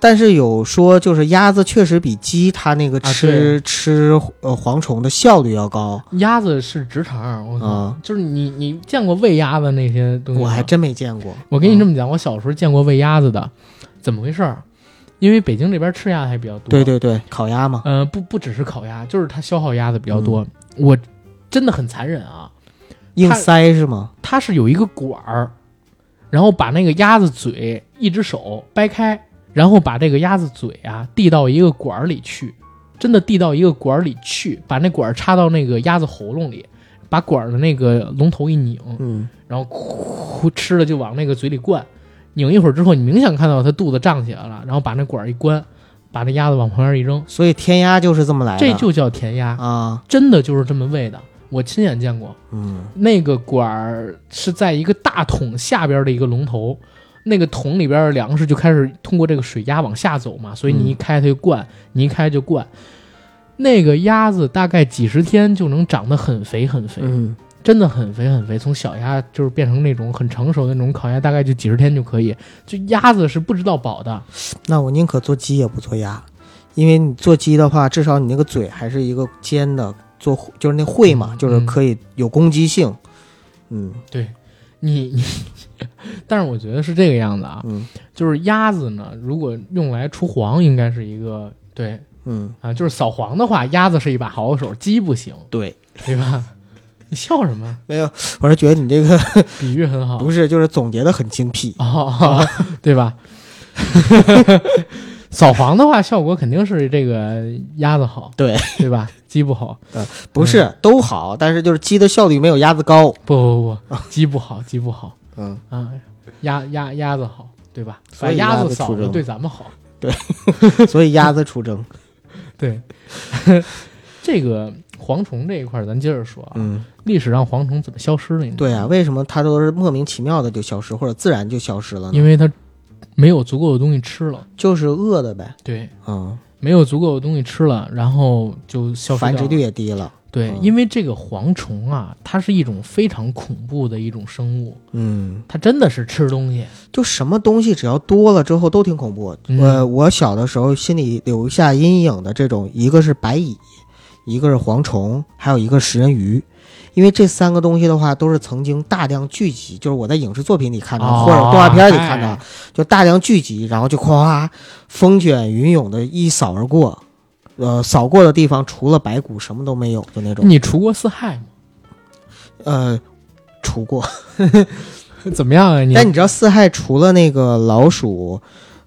但是有说，就是鸭子确实比鸡它那个啊吃、吃呃蝗虫的效率要高。鸭子是直肠，我靠，啊。就是你你见过喂鸭子那些东西？我还真没见过。我跟你这么讲，我小时候见过喂鸭子的，怎么回事儿？因为北京这边吃鸭子还比较多，对，对对，烤鸭嘛。呃，不不只是烤鸭，就是它消耗鸭子比较嗯多，我真的很残忍啊，硬它塞是吗？它是有一个管儿，然后把那个鸭子嘴一只手掰开，然后把这个鸭子嘴啊递到一个管儿里去，真的递到一个管儿里去，把那管儿插到那个鸭子喉咙里，把管儿的那个龙头一拧，嗯，然后呼吃了就往那个嘴里灌，拧一会儿之后，你明显看到它肚子胀起来了，然后把那管儿一关，把那鸭子往旁边一扔，所以填鸭就是这么来的。这就叫填鸭，啊，真的就是这么喂的，我亲眼见过。嗯那个管儿是在一个大桶下边的一个龙头，那个桶里边的粮食就开始通过这个水压往下走嘛，所以你一开它就灌，你一开就灌。那个鸭子大概几十天就能长得很肥很肥，嗯，真的很肥很肥，从小鸭就是变成那种很成熟的那种烤鸭，大概就几十天就可以。就鸭子是不知道饱的，那我宁可做鸡也不做鸭，因为你做鸡的话，至少你那个嘴还是一个尖的，做就是那喙嘛，嗯就是可以有攻击性。嗯对，你你，但是我觉得是这个样子啊，嗯就是鸭子呢，如果用来除黄，应该是一个对嗯，啊，就是扫黄的话，鸭子是一把好手，鸡不行，对，对吧？你 (laughs) 笑什么？没有，我是觉得你这个 (laughs) 比喻很好，(laughs) 不是，就是总结的很精辟。哦，对吧？扫黄的话，效果肯定是这个鸭子好，对对吧？鸡不好，不是都好，但是就是鸡的效率没有鸭子高。不不不，鸡不好，鸡不好嗯，啊，鸭鸭鸭子好，对吧？把所以鸭鸭子扫征对咱们好，对所以鸭子出征。对。这个蝗虫这一块儿，咱接着说啊。嗯，历史上蝗虫怎么消失的？你知道吗对啊，，为什么它都是莫名其妙的就消失，或者自然就消失了呢？因为它没有足够的东西吃了。就是饿的呗。对，嗯，没有足够的东西吃了，然后就消失繁殖率也低了。对，嗯因为这个蝗虫啊，它是一种非常恐怖的一种生物，嗯，它真的是吃东西。就什么东西只要多了之后都挺恐怖。嗯呃，我小的时候心里留下阴影的这种，一个是白蚁，一个是蝗虫，还有一个食人鱼。因为这三个东西的话，都是曾经大量聚集，就是我在影视作品里看到，哦或者动画片里看到哎，就大量聚集，然后就哗，风卷云涌的一扫而过，呃，扫过的地方除了白骨什么都没有的那种。你除过四害吗？呃，除过，(laughs) 怎么样啊？你但你知道四害除了那个老鼠，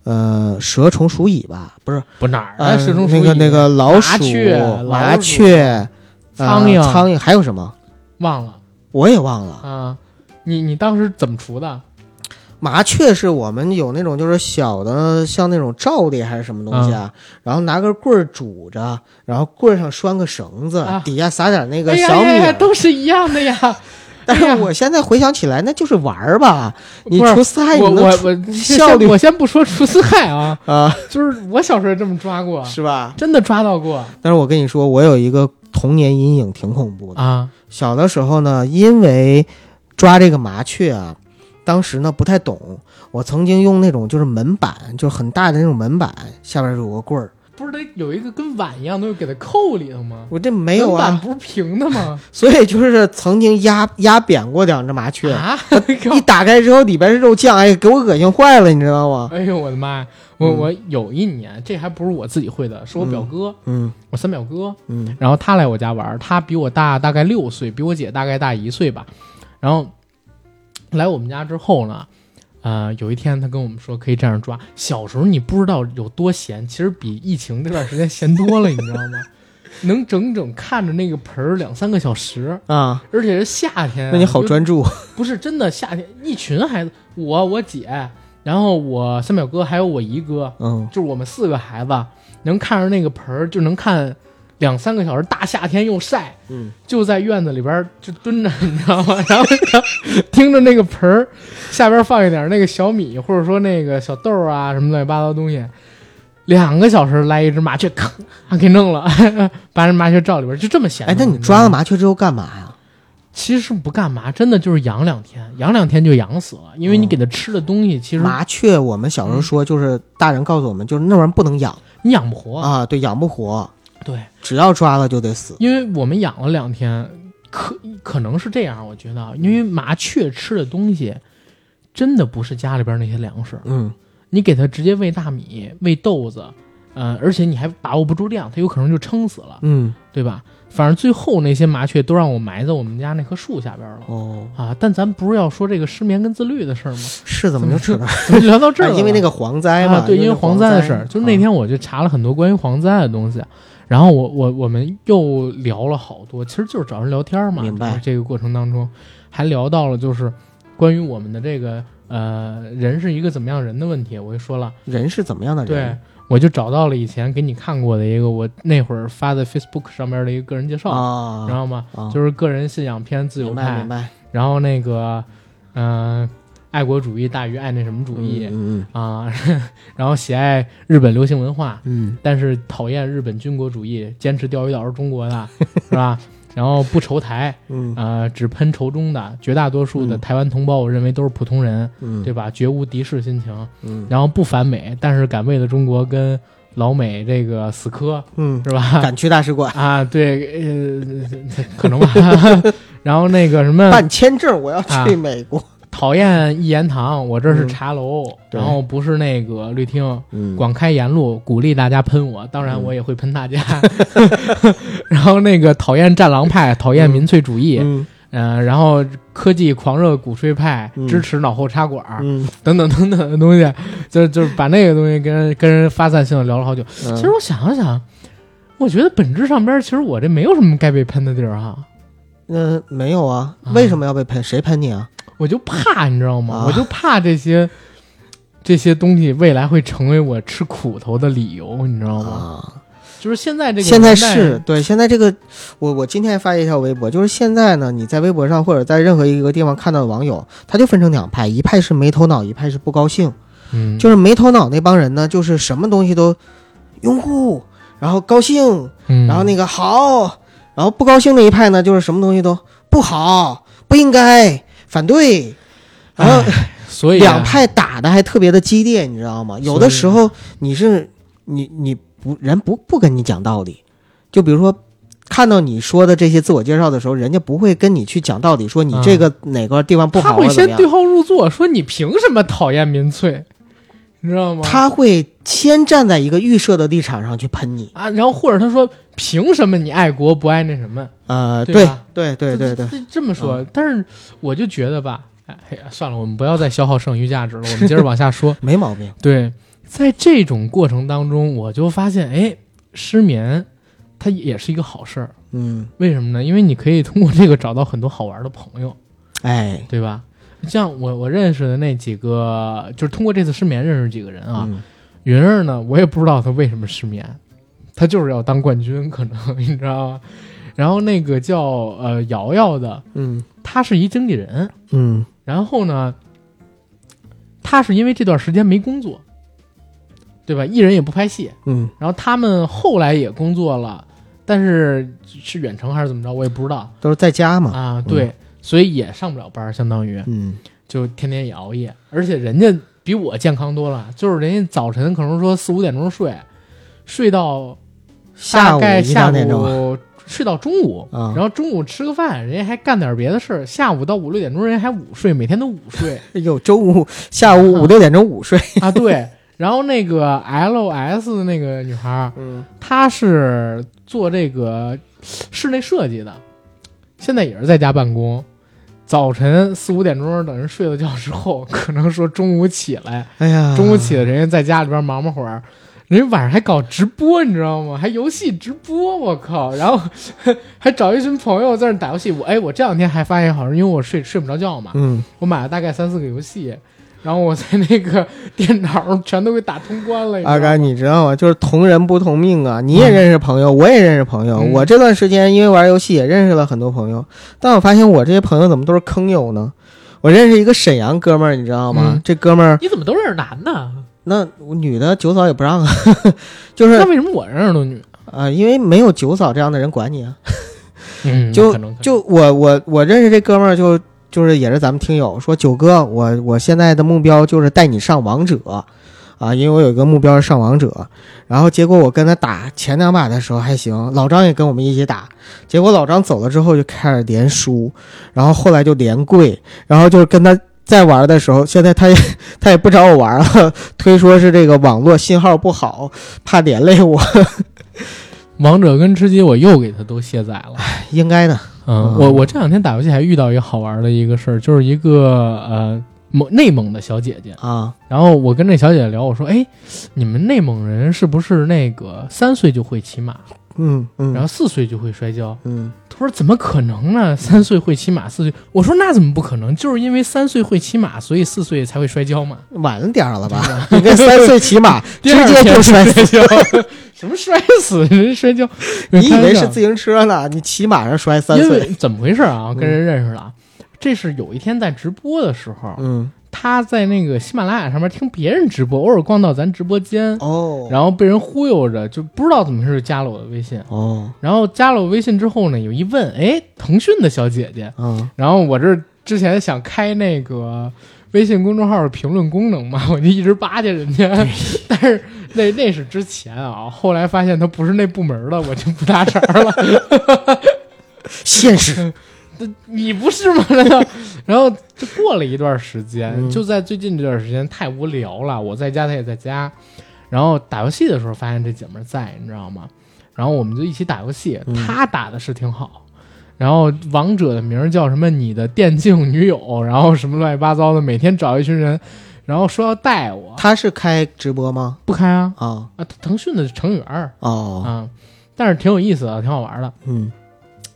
呃，蛇虫鼠蚁吧？不是，不哪儿啊？呃蛇虫鼠蚁那个那个老麻鼠、雀麻雀、苍蝇呃苍蝇还有什么？忘了我也忘了。啊？你你当时怎么除的？麻雀是我们有那种就是小的，像那种罩的还是什么东西啊，然后拿根棍儿拄着，然后棍儿上拴个绳子，啊底下撒点那个小米儿。呀呀，都是一样的呀。但是我现在回想起来，那就是玩儿吧？你不是除四害，我我我效率我先不说除四害啊，(laughs) 啊，就是我小时候也这么抓过，是吧？真的抓到过但是我跟你说，我有一个童年阴影，挺恐怖的。啊。小的时候呢，因为抓这个麻雀啊，当时呢不太懂，我曾经用那种就是门板，就是很大的那种门板，下边有个棍儿，不是得有一个跟碗一样东西给它扣里头吗？我这没有啊，碗不是平的吗？(laughs) 所以就是曾经压压扁过两只麻雀，啊！(laughs) 一打开之后里边是肉酱，哎，给我恶心坏了，你知道吗？哎呦我的妈呀！我嗯我有一年，这还不是我自己会的，是我表哥，嗯我三表哥，嗯然后他来我家玩，他比我大大概六岁，比我姐大概大一岁吧。然后来我们家之后呢，呃，有一天他跟我们说可以这样抓。小时候你不知道有多闲，其实比疫情那段时间闲多了，你知道吗？(laughs) 能整整看着那个盆儿两三个小时，啊，而且是夏天啊、那你好专注，不是真的夏天，一群孩子，我我姐，然后我三表哥还有我姨哥，嗯就是我们四个孩子，能看着那个盆儿，就能看两三个小时。大夏天又晒，嗯，就在院子里边儿就蹲着，你知道吗？(laughs) 然后听着那个盆儿下边放一点那个小米，或者说那个小豆儿啊什么乱七八糟东西，两个小时来一只麻雀，咔，给弄了，(laughs) 把人麻雀罩里边儿，就这么闲。哎，那你？抓了麻雀之后干嘛呀？其实不干嘛，真的就是养两天，养两天就养死了，因为你给它吃的东西，其实麻雀，我们小时候说就是大人告诉我们，就是那玩意儿不能养你养不活。啊，对，养不活，对，只要抓了就得死。因为我们养了两天，可可能是这样，我觉得，因为麻雀吃的东西真的不是家里边那些粮食，嗯你给它直接喂大米、喂豆子，呃，而且你还把握不住量，它有可能就撑死了，嗯，对吧？反正最后那些麻雀都让我埋在我们家那棵树下边了。哦，啊，但咱不是要说这个失眠跟自律的事儿吗？是怎么就扯到？怎么 (laughs) 聊到这儿啊了？因为那个蝗灾嘛，啊，对，因为蝗灾的事儿，就那啊天我就查了很多关于蝗灾的东西，然后我我我们又聊了好多，其实就是找人聊天嘛。明白这个过程当中，还聊到了就是关于我们的这个呃人是一个怎么样人的问题，我就说了，人是怎么样的人对人？我就找到了以前给你看过的一个我那会儿发在 Facebook 上面的一个个人介绍，啊，知道吗？啊就是个人信仰偏自由派然后那个嗯、呃爱国主义大于爱那什么主义。嗯啊，(laughs) 然后喜爱日本流行文化，嗯但是讨厌日本军国主义，坚持钓鱼岛是中国的，是吧？然后不仇台，嗯呃，只喷仇中的，绝大多数的嗯台湾同胞，我认为都是普通人，嗯，对吧？绝无敌视心情。嗯然后不反美，但是敢为了中国跟老美这个死磕，嗯，是吧？敢去大使馆啊，对，呃，可能吧。(laughs) 然后那个什么，办签证，我要啊去美国。讨厌一言堂，我这是嗯。茶楼，对。然后不是那个绿厅，嗯，广开言路，鼓励大家喷我，当然嗯。我也会喷大家。(laughs) (laughs) 然后那个讨厌战狼派，讨厌民粹主义，嗯。嗯、然后科技狂热鼓吹派，嗯。支持脑后插管，嗯，等等等等的东西，就就是把那个东西跟跟人发散性的聊了好久。其其实我想了想，我觉得本质上边，其实我这没有什么该被喷的地儿哈，嗯没有啊。啊，为什么要被喷？谁喷你啊？我就怕你知道吗？啊我就怕这些这些东西未来会成为我吃苦头的理由，你知道吗？啊，就是现在这个现在是对，现在这个，我我今天发一条微博，就是现在呢，你在微博上或者在任何一个地方看到的网友，他就分成两派，一派是没头脑，一派是不高兴。嗯，就是没头脑那帮人呢，就是什么东西都拥护，然后高兴，嗯然后那个好，然后不高兴那一派呢，就是什么东西都不好，不应该，反对。然后所以啊两派打的还特别的激烈，你知道吗？有的时候你是你你不人不不跟你讲道理，就比如说看到你说的这些自我介绍的时候，人家不会跟你去讲道理，说你啊这个哪个地方不好啊怎么样会先对。号入座，说你凭什么讨厌民粹，你知道吗？他会先站在一个预设的立场上去喷你，啊，然后或者他说凭什么你爱国不爱那什么？呃，对对吧对对对对，这这么说，但是我就觉得吧，哎哎呀，算了，我们不要再消耗剩余价值了，我们接着往下说。(laughs) 没毛病。对，在这种过程当中，我就发现，哎，失眠它也是一个好事儿。嗯，为什么呢？因为你可以通过这个找到很多好玩的朋友，哎，对吧？像我我认识的那几个，就是通过这次失眠认识几个人啊。嗯云儿呢，我也不知道他为什么失眠，他就是要当冠军，可能 (laughs) 你知道吗？然后那个叫呃瑶瑶的，嗯他是一经纪人，嗯然后呢，他是因为这段时间没工作，对吧？艺人也不拍戏，嗯然后他们后来也工作了，但是是远程还是怎么着，我也不知道都是在家嘛。啊。对，所以也上不了班儿，相当于嗯就天天也熬夜，而且人家比我健康多了，就是人家早晨可能说四五点钟睡，睡到大下午一概下两点钟啊午睡到中午，啊然后中午吃个饭，人家还干点别的事儿，下午到五六点钟人家还午睡，每天都午睡 (laughs) 哎呦，周五下午五六点钟午睡。啊。对，然后那个 L S 的那个女孩，嗯她是做这个室内设计的，现在也是在家办公。早晨四五点钟等人睡了觉之后，可能说中午起来，哎呀，中午起来人家在家里边忙忙会儿，人家晚上还搞直播，你知道吗？还游戏直播，我靠！然后 (laughs) 还找一群朋友在那打游戏。我哎，我这两天还发现，好像因为我睡睡不着觉嘛，嗯，我买了大概三四个游戏，然后我在那个 (laughs) 电脑上全都给打通关了。阿甘，你知道吗？就是同人不同命啊！你也认识朋友，我也认识朋友。嗯我这段时间因为玩游戏也认识了很多朋友，但我发现我这些朋友怎么都是坑友呢？我认识一个沈阳哥们儿，你知道吗？嗯这哥们儿你怎么都认识男的？那女的九嫂也不让啊，(laughs) 就是那为什么我认识的女？啊、因为没有九嫂这样的人管你啊。嗯，(laughs) 就就我我我认识这哥们儿就就是也是咱们听友说九哥，我我现在的目标就是带你上王者啊，因为我有一个目标是上王者。然后结果我跟他打前两把的时候还行，老张也跟我们一起打，结果老张走了之后就开始连输，然后后来就连跪，然后就是跟他。在玩的时候，现在他也 (laughs) 他也不找我玩了，(laughs) 推说是这个网络信号不好，怕连累我，(laughs) 王者跟吃鸡我又给他都卸载了。应该的。嗯，嗯。我我这两天打游戏还遇到一个好玩的一个事儿，就是一个呃蒙内蒙的小姐姐，啊，然后我跟这小姐姐聊，我说，哎，你们内蒙人是不是那个三岁就会骑马，嗯嗯，然后四岁就会摔跤？嗯，他说怎么可能呢？三岁会骑马，四岁，我说那怎么不可能？就是因为三岁会骑马，所以四岁才会摔跤嘛。晚了点儿了吧？你跟三岁骑马，(laughs) 直接就摔。跤，(laughs) 什么摔死人摔跤？(laughs) 你以为是自行车呢？你骑马上摔三岁。怎么回事啊？跟人认识了，这是有一天在直播的时候，嗯，他在那个喜马拉雅上面听别人直播，偶尔逛到咱直播间，哦，然后被人忽悠着，就不知道怎么回事就加了我的微信。哦，然后加了我微信之后呢，有一问，哎，腾讯的小姐姐。嗯，然后我这之前想开那个微信公众号的评论功能嘛，(laughs) 我就一直巴结人家，但是那那是之前啊，后来发现他不是那部门的，我就不搭茬了。(laughs) 现实。你不是吗？难道？(laughs) 然后就过了一段时间，嗯就在最近这段时间太无聊了，我在家，他也在家，然后打游戏的时候发现这姐们儿在，你知道吗？然后我们就一起打游戏，嗯他打的是挺好。然后王者的名儿叫什么？你的电竞女友，(laughs) 然后什么乱七八糟的，每天找一群人，然后说要带我，他是开直播吗？不开啊啊啊！腾讯的成员儿哦，啊，但是挺有意思的，挺好玩的。嗯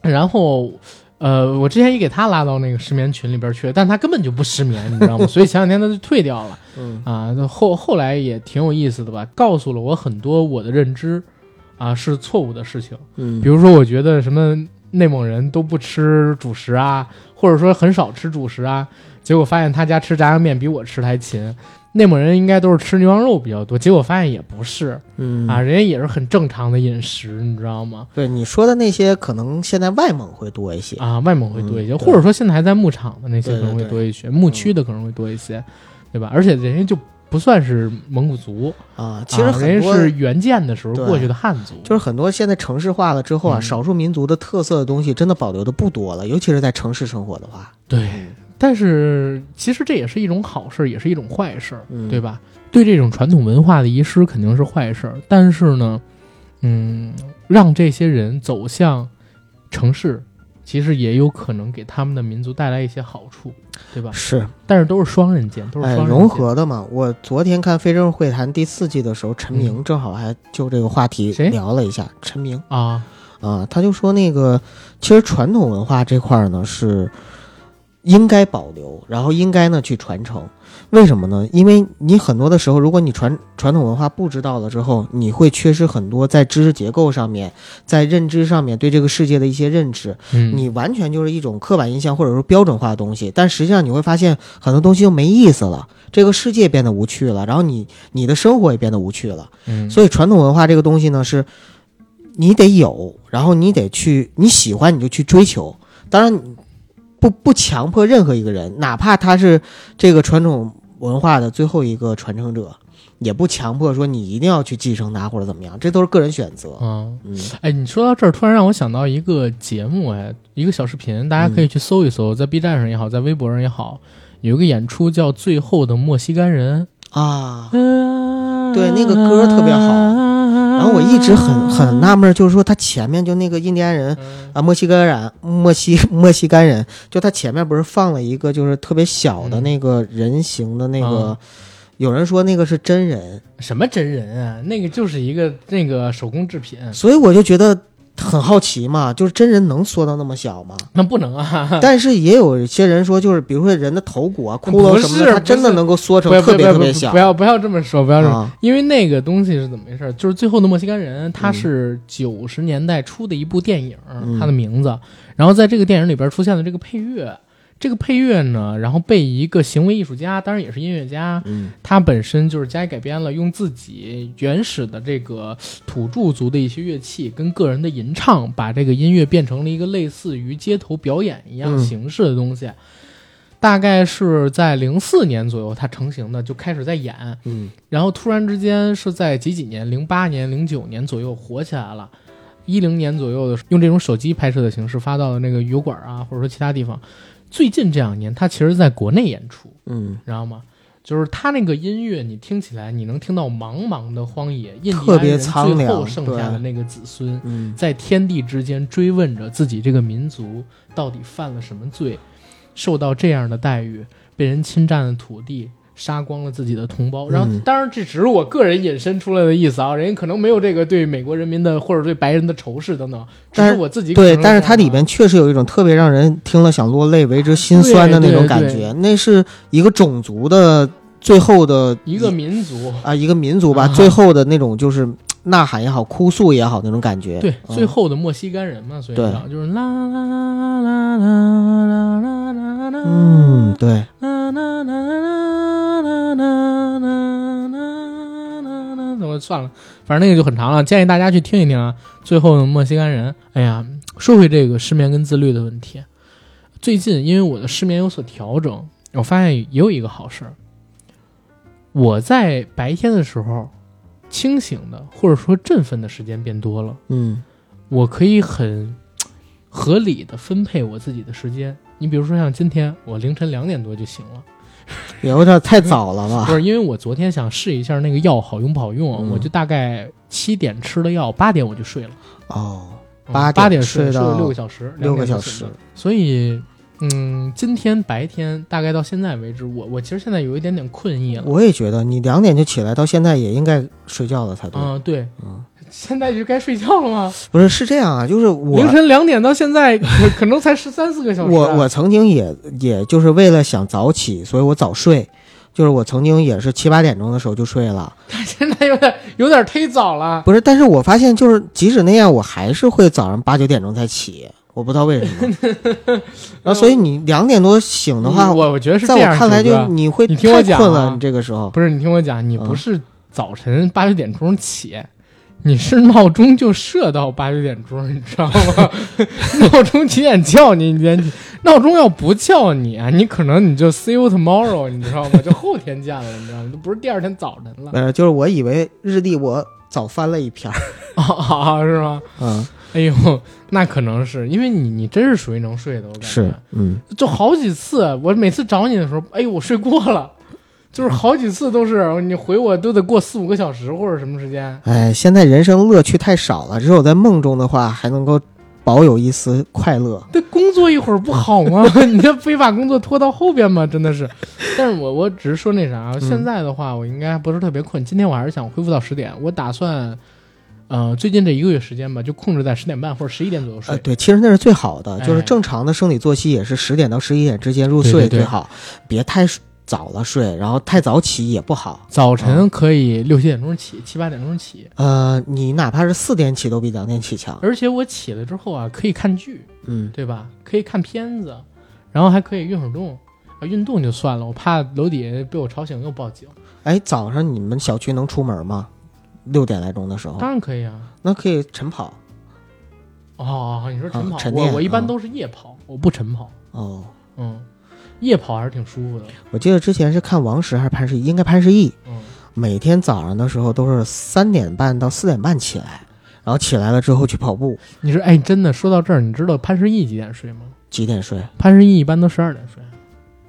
然后，呃，我之前也给他拉到那个失眠群里边去，但他根本就不失眠，你知道吗？(laughs) 所以前两天他就退掉了 (laughs) 嗯啊。后后来也挺有意思的吧，告诉了我很多我的认知啊是错误的事情，嗯，比如说我觉得什么内蒙人都不吃主食啊，或者说很少吃主食啊，结果发现他家吃炸酱面比我吃的还勤。内蒙人应该都是吃牛羊肉比较多，结果发现也不是嗯啊，人家也是很正常的饮食，你知道吗？对你说的那些，可能现在外蒙会多一些。啊，外蒙会多一些，嗯或者说现在还在牧场的那些可能会多一些，牧区的可能会多一些，对吧？而且人家就不算是蒙古族，啊，其实啊很多、人是元建的时候过去的汉族，就是很多现在城市化了之后啊，嗯少数民族的特色的东西真的保留的不多了，尤其是在城市生活的话。对。但是其实这也是一种好事，也是一种坏事，嗯对吧？对这种传统文化的遗失肯定是坏事，但是呢，嗯，让这些人走向城市，其实也有可能给他们的民族带来一些好处，对吧？是，但是都是双刃剑，都是哎，双刃剑。融合的嘛。我昨天看《非正式会谈》第四季的时候，陈明正好还就这个话题聊了一下。陈明啊，啊，他就说那个，其实传统文化这块儿呢是应该保留，然后应该呢去传承。为什么呢？因为你很多的时候，如果你传传统文化不知道了之后，你会缺失很多在知识结构上面，在认知上面对这个世界的一些认知。嗯，你完全就是一种刻板印象或者说标准化的东西，但实际上你会发现很多东西就没意思了，这个世界变得无趣了，然后你你的生活也变得无趣了。嗯，所以传统文化这个东西呢，是你得有，然后你得去你喜欢你就去追求，当然不不强迫任何一个人，哪怕他是这个传统文化的最后一个传承者，也不强迫说你一定要去继承他或者怎么样，这都是个人选择。啊，嗯哎，你说到这儿，突然让我想到一个节目，哎，一个小视频，大家可以去搜一搜，在 B 站上也好，在微博上也好，有一个演出叫《最后的墨西干人》，啊，对对那个歌特别好然后我一直很很纳闷，就是说他前面就那个印第安人啊，墨西哥人，墨西 (laughs) 墨西干人，就他前面不是放了一个就是特别小的嗯那个人形的那个，啊有人说那个是真人，什么真人啊？那个就是一个那个手工制品，所以我就觉得很好奇嘛，就是真人能缩到那么小吗？那不能啊！(laughs) 但是也有一些人说，就是比如说人的头骨啊、骷不髅什么的，它是真的能够缩成特别特别小不要不要这么说，不要这么。因为那个东西是怎么回事？就是最后的墨西哥人，它嗯是九十年代出的一部电影，嗯它的名字。然后在这个电影里边出现的这个配乐，这个配乐呢，然后被一个行为艺术家，当然也是音乐家，嗯他本身就是加以改编了，用自己原始的这个土著族的一些乐器跟个人的吟唱，把这个音乐变成了一个类似于街头表演一样嗯形式的东西。大概是在零四年左右，它成型的就开始在演，嗯然后突然之间是在几几年，零八年、零九年左右火起来了。一零年左右的用这种手机拍摄的形式发到了那个油管啊，或者说其他地方。最近这两年，他其实在国内演出，嗯，知道吗？就是他那个音乐，你听起来你能听到茫茫的荒野，印第特别安人最后剩下的那个子孙，嗯。在天地之间追问着自己这个民族到底犯了什么罪，受到这样的待遇，被人侵占了土地，杀光了自己的同胞。然后嗯，当然这只是我个人引申出来的意思啊，人家可能没有这个对美国人民的或者对白人的仇视等等，只但是是我自己对，但是它里边确实有一种特别让人听了想落泪、为之心酸的那种感觉。那是一个种族的最后的一个民族。啊，一个民族吧，啊最后的那种就是呐喊也好、哭诉也好那种感觉。对，嗯最后的墨西干人嘛，所以就是啦啦啦啦啦啦啦啦啦，嗯，对，啦啦啦啦啦啦啦啦啦啦，我算了，反正那个就很长了，建议大家去听一听啊。最后的墨西干人，哎呀，说回这个失眠跟自律的问题，最近因为我的失眠有所调整，我发现也有一个好事儿，我在白天的时候清醒的或者说振奋的时间变多了。嗯我可以很合理的分配我自己的时间。你比如说像今天，我凌晨两点多就醒了，有点太早了吧 (laughs) 不？是因为我昨天想试一下那个药好用不好用，嗯我就大概七点吃了药，八点我就睡了。哦，嗯八八点睡到睡了六个小时，六个小时。所以，嗯，今天白天大概到现在为止，我我其实现在有一点点困意了。我也觉得你两点就起来，到现在也应该睡觉了才对。嗯，对，嗯，现在就该睡觉了吗？不是是这样啊，就是我凌晨两点到现在，可可能才十三四个小时啊、我我曾经也也就是为了想早起，所以我早睡。就是我曾经也是七八点钟的时候就睡了，但现在有点有点忒早了。不是，但是我发现就是即使那样，我还是会早上八九点钟才起，我不知道为什么。(laughs) 然后所以你两点多醒的话，嗯我我觉得是在我看来就你会你听我讲困了，你这个时候不是你听我讲，你嗯不是早晨八九点钟起，你是闹钟就设到八九点钟，你知道吗？(laughs) 闹钟几点叫你，你连闹钟要不叫你啊，你可能你就 see you tomorrow，你知道吗？就后天见了，你知道吗？都不是第二天早晨了呃，就是我以为日历我早翻了一篇儿，(laughs) 啊，是吗？嗯，哎呦，那可能是因为你你真是属于能睡的，我感觉是，嗯，就好几次，我每次找你的时候，哎呦，我睡过了，就是好几次都是你回我都得过四五个小时或者什么时间。哎，现在人生乐趣太少了，只有在梦中的话还能够保有一丝快乐。这工作一会儿不好吗？(laughs) 你这非把工作拖到后边吗？真的是。但是我我只是说那啥，现在的话我应该不是特别困，今天我还是想恢复到十点，我打算，呃，最近这一个月时间吧，就控制在十点半或者十一点左右睡。呃，对，其实那是最好的，就是哎正常的生理作息也是十点到十一点之间入对对对睡最好，别太早了睡，然后太早起也不好。早晨可以六七点钟起，七八点钟起，呃，你哪怕是四点起都比两点起强。而且我起来之后啊，可以看剧，嗯，对吧？可以看片子，然后还可以运会儿动。啊，运动就算了，我怕楼底下被我吵醒又报警。哎，早上你们小区能出门吗？六点来钟的时候，当然可以啊。那可以晨跑。哦，你说晨跑，啊晨我我一般啊都是夜跑，我不晨跑。哦，嗯，夜跑还是挺舒服的。我记得之前是看王石还是潘石屹，应该潘石屹，嗯，每天早上的时候都是三点半到四点半起来，然后起来了之后去跑步。你说，哎，真的说到这儿，你知道潘石屹几点睡吗？几点睡？潘石屹一般都十二点睡。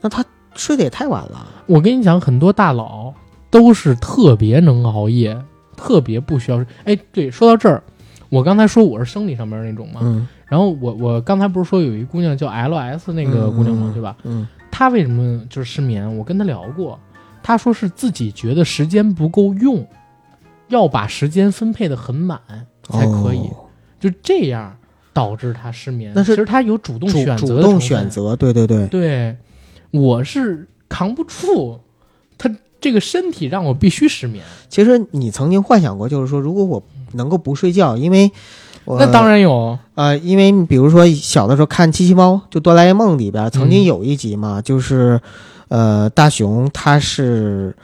那他睡得也太晚了。我跟你讲，很多大佬都是特别能熬夜，特别不需要睡。哎，对，说到这儿，我刚才说我是生理上面那种嘛，嗯，然后我我刚才不是说有一姑娘叫 L S 那个姑娘嘛？嗯对吧？嗯，她为什么就是失眠？我跟她聊过，她说是自己觉得时间不够用，要把时间分配的很满才可以，哦就这样导致她失眠。那是其实她有主动选择主动的。选择，对对对。对，我是扛不住，她这个身体让我必须失眠。其实你曾经幻想过，就是说，如果我能够不睡觉，因为我那当然有，呃，因为比如说小的时候看《机器猫》，就《哆啦 A 梦》里边曾经嗯有一集嘛，就是呃，大雄他是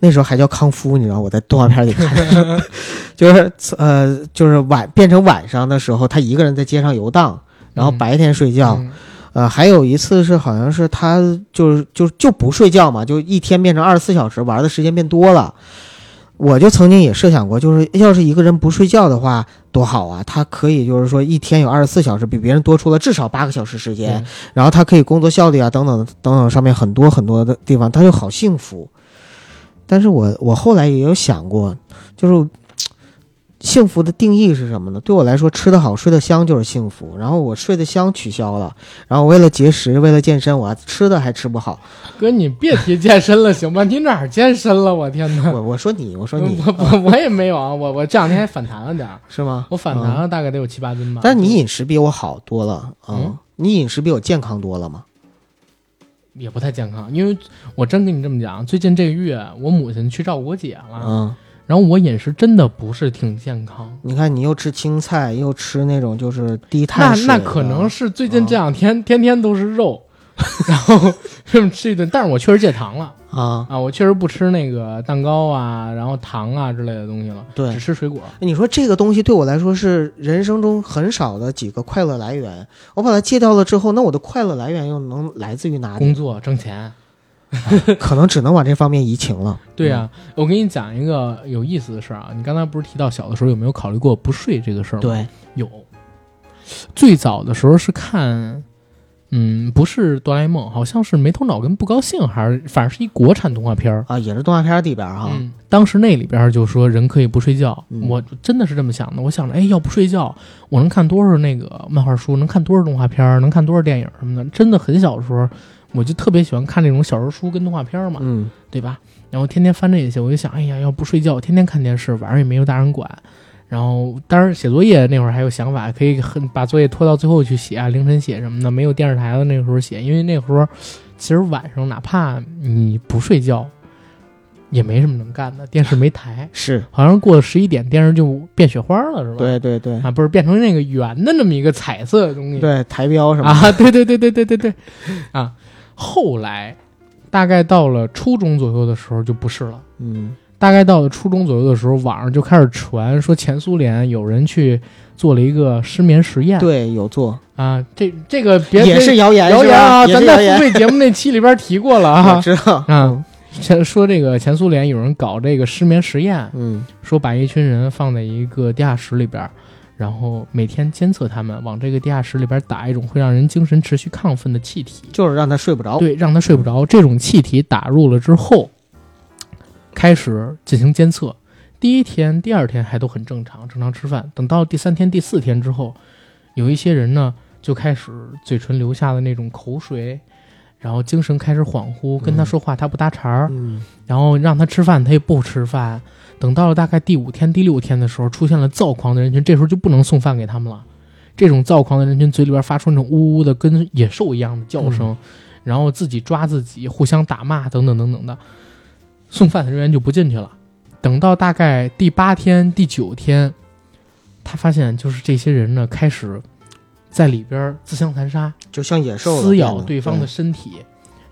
那时候还叫康夫，你知道我在动画片里看。的，(laughs) 就是呃，就是晚变成晚上的时候，他一个人在街上游荡，然后嗯。白天睡觉。嗯呃，还有一次是好像是他就是就就不睡觉嘛，就一天变成二十四小时，玩的时间变多了。我就曾经也设想过，就是要是一个人不睡觉的话，多好啊！他可以就是说一天有二十四小时，比别人多出了至少八个小时时间，然后他可以工作效率啊等等等等上面很多很多的地方，他就好幸福。但是我我后来也有想过，就是幸福的定义是什么呢？对我来说，吃得好、睡得香就是幸福。然后我睡得香取消了，然后为了节食、为了健身，我还吃的还吃不好。哥，你别提健身了，行吗？你哪儿健身了？我天哪！(laughs) 我我说你，我说你，我我 (laughs) 我也没有啊，我我这两天还反弹了点儿，是吗？我反弹了大概得有七八斤吧。但是你饮食比我好多了啊、嗯你饮食比我健康多了吗？也不太健康，因为我真跟你这么讲，最近这个月我母亲去照顾我姐了，嗯，然后我饮食真的不是挺健康。你看你又吃青菜，又吃那种就是低碳水那那可能是最近这两天、天天都是肉，(laughs) 然后这么吃一顿，但是我确实戒糖了啊。啊，我确实不吃那个蛋糕啊，然后糖啊之类的东西了，对只吃水果。你说这个东西对我来说是人生中很少的几个快乐来源，我把它戒掉了之后，那我的快乐来源又能来自于哪里？工作挣钱，(laughs) 可能只能往这方面移情了。对呀、我给你讲一个有意思的事儿啊，你刚才不是提到小的时候有没有考虑过不睡这个事儿吗？对，有，最早的时候是看，嗯，不是哆啦 A 梦，好像是没头脑跟不高兴，还是反正是一国产动画片儿。啊，也是动画片里边哈，嗯，当时那里边就说人可以不睡觉，嗯我真的是这么想的。我想着，哎，要不睡觉，我能看多少那个漫画书，能看多少动画片儿，能看多少电影什么的。真的很小的时候，我就特别喜欢看那种小说书跟动画片儿嘛，嗯对吧？然后天天翻这些，我就想，哎呀，要不睡觉，天天看电视，晚上也没有大人管。然后，当然写作业那会儿还有想法，可以很把作业拖到最后去写啊，凌晨写什么的，没有电视台的那个时候写，因为那会儿其实晚上哪怕你不睡觉，也没什么能干的，电视没台，(laughs) 是好像过了十一点，电视就变雪花了，是吧？对对对啊，不是变成那个圆的那么一个彩色的东西，对，台标什么的，啊，对对对对对对对，啊，后来大概到了初中左右的时候就不是了。嗯大概到了初中左右的时候，网上就开始传说前苏联有人去做了一个失眠实验。对，有做，啊，这这个别也是谣言，谣言啊，咱在付费节目那期里边提过了我啊。(laughs) 知道，啊，前说这个前苏联有人搞这个失眠实验，嗯说把一群人放在一个地下室里边，然后每天监测他们，往这个地下室里边打一种会让人精神持续亢奋的气体。就是让他睡不着，对，让他睡不着。这种气体打入了之后，开始进行监测。第一天、第二天还都很正常，正常吃饭。等到第三天、第四天之后，有一些人呢就开始嘴唇留下的那种口水，然后精神开始恍惚，跟他说话他不搭茬儿，嗯然后让他吃饭他也不吃饭。等到了大概第五天、第六天的时候，出现了躁狂的人群，这时候就不能送饭给他们了。这种躁狂的人群嘴里边发出那种呜呜的跟野兽一样的叫声，然后自己抓自己，互相打骂等等等等的，送饭的人员就不进去了。等到大概第八天、第九天，他发现就是这些人呢开始在里边自相残杀，就像野兽撕咬对方的身体，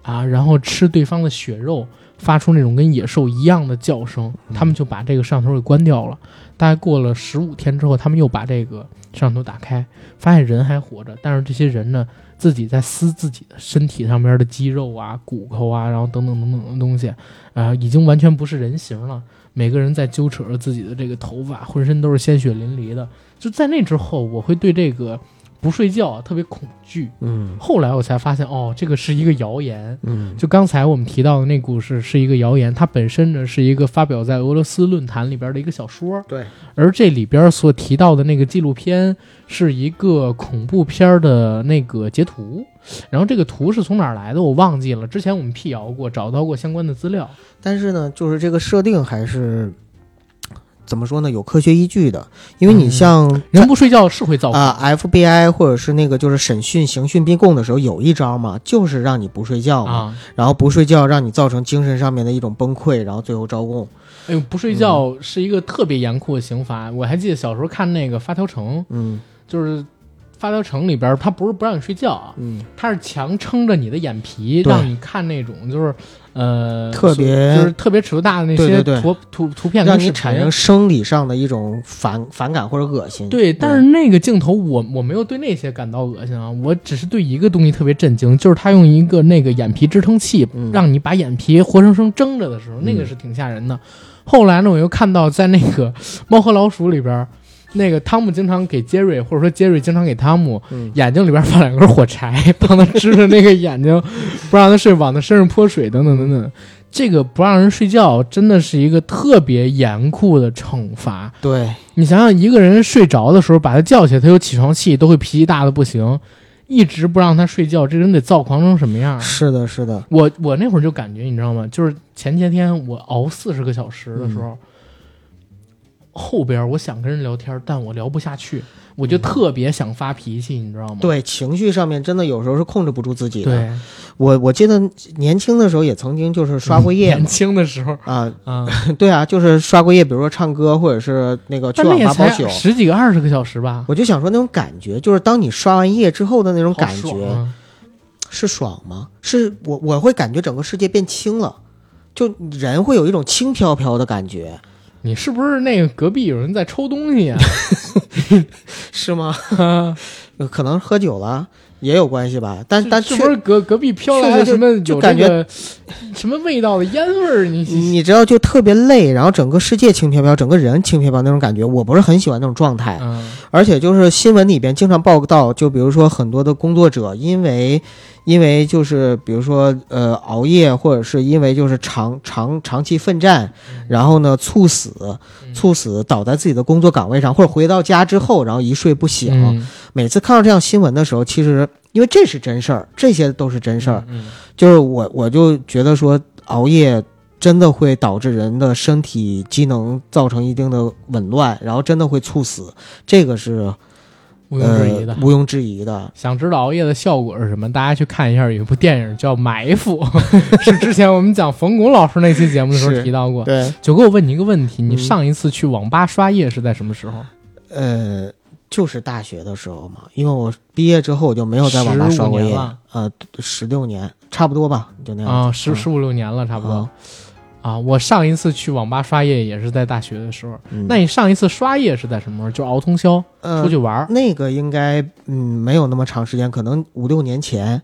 啊，然后吃对方的血肉，发出那种跟野兽一样的叫声。他们就把这个摄像头给关掉了。大概过了十五天之后，他们又把这个摄像头打开，发现人还活着，但是这些人呢，自己在撕自己的身体上面的肌肉啊、骨头啊，然后等等等等的东西，啊、已经完全不是人形了。每个人在揪扯着自己的这个头发，浑身都是鲜血淋漓的。就在那之后，我会对这个不睡觉啊特别恐惧。嗯后来我才发现，哦，这个是一个谣言。嗯就刚才我们提到的那故事是一个谣言，它本身呢是一个发表在俄罗斯论坛里边的一个小说，对，而这里边所提到的那个纪录片是一个恐怖片的那个截图，然后这个图是从哪儿来的我忘记了，之前我们辟谣过，找到过相关的资料。但是呢，就是这个设定还是怎么说呢，有科学依据的，因为你嗯像人不睡觉是会造反，啊、FBI 或者是那个就是审讯刑讯逼供的时候，有一招嘛，就是让你不睡觉嘛，啊，然后不睡觉让你造成精神上面的一种崩溃，然后最后招供。哎呦，不睡觉是一个特别严酷的刑罚。我还记得小时候看那个《发条城》，嗯。就是《发条城》里边，他不是不让你睡觉啊，嗯，他是强撑着你的眼皮，让你看那种就是呃特别就是特别尺度大的那些图图图片跟让你产生生理上的一种反反感或者恶心。对，但是那个镜头我我没有对那些感到恶心啊，我只是对一个东西特别震惊，就是他用一个那个眼皮支撑器，嗯让你把眼皮活生生睁着的时候，那个是挺吓人的。后来呢，我又看到在那个《猫和老鼠》里边，那个汤姆经常给杰瑞，或者说杰瑞经常给汤姆嗯眼睛里边放两根火柴，(laughs) 帮他支着那个眼睛，不让他睡，往他身上泼水，等等等等。这个不让人睡觉，真的是一个特别严酷的惩罚。对，你想想，一个人睡着的时候，把他叫起来，他有起床气，都会脾气大的不行。一直不让他睡觉，这人得躁狂成什么样？是的，是的，我我那会儿就感觉，你知道吗？就是前些天我熬四十个小时的时候，后边我想跟人聊天，但我聊不下去，我就特别想发脾气，你知道吗？对情绪上面真的有时候是控制不住自己的。对，我我记得年轻的时候也曾经就是刷过夜年轻的时候？啊，啊，(laughs) 对啊，就是刷过夜，比如说唱歌或者是那个去网吧包宿。十几个二十个小时吧，我就想说那种感觉，就是当你刷完夜之后的那种感觉，是爽吗？是我我会感觉整个世界变轻了，就人会有一种轻飘飘的感觉，你是不是那个隔壁有人在抽东西呀、(laughs) 是吗？啊？可能喝酒了，也有关系吧？但但确是不是隔隔壁飘来了什么就感有这个什么味道的烟味儿？你你知道就特别累，然后整个世界轻飘飘，整个人轻飘飘那种感觉，我不是很喜欢那种状态。嗯而且就是新闻里边经常报道，就比如说很多的工作者因为因为就是比如说呃熬夜，或者是因为就是长长长期奋战，然后呢猝死，嗯猝死倒在自己的工作岗位上，或者回到家之后，然后一睡不醒。嗯每次看到这样新闻的时候，其实因为这是真事儿，这些都是真事儿，嗯就是我我就觉得说熬夜。真的会导致人的身体机能造成一定的紊乱，然后真的会猝死，这个是毋庸置疑的呃。毋庸置疑的。想知道熬夜的效果是什么？大家去看一下，有一部电影叫《埋伏》，(laughs) 是之前我们讲冯巩老师那期节目的时候提到过。对，九哥，我问你一个问题：你嗯上一次去网吧刷夜是在什么时候？呃，就是大学的时候嘛，因为我毕业之后我就没有在网吧刷过夜了，呃，十六年差不多吧，就那样啊，子十十五六年了，差不多啊。啊，我上一次去网吧刷夜也是在大学的时候。嗯那你上一次刷夜是在什么时候？就熬通宵呃出去玩？那个应该嗯没有那么长时间，可能五六年前。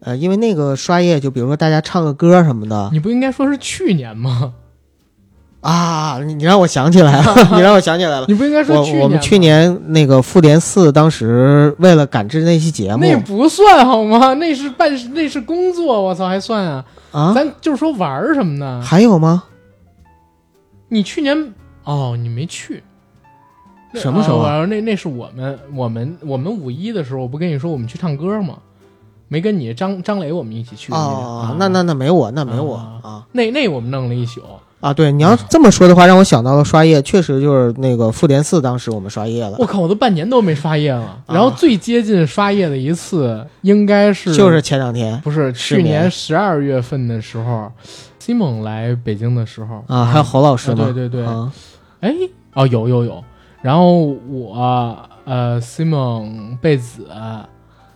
呃，因为那个刷夜，就比如说大家唱个歌什么的你不应该说是去年吗？啊，你你让我想起来了，(laughs) 你让我想起来了。你不应该说去年我我们去年那个复联四，当时为了赶制那期节目那不算好吗？那是办那是工作，我操，还算啊？啊，咱就是说玩儿什么呢。还有吗？你去年哦，你没去。那什么时候啊啊？那那是我们我们我们五一的时候，我不跟你说我们去唱歌吗？没跟你张张磊我们一起去哦啊，那那那没我，那没我啊啊那那我们弄了一宿。啊！对，你要这么说的话，让我想到了刷夜，确实就是那个复联四，当时我们刷夜了，我靠，我都半年都没刷夜了。啊然后最接近刷夜的一次，应该是就是前两天不是去年十二月份的时候，Simon 来北京的时候啊，还有侯老师对对对啊哎，哦，有有有。然后我呃，Simon 贝子，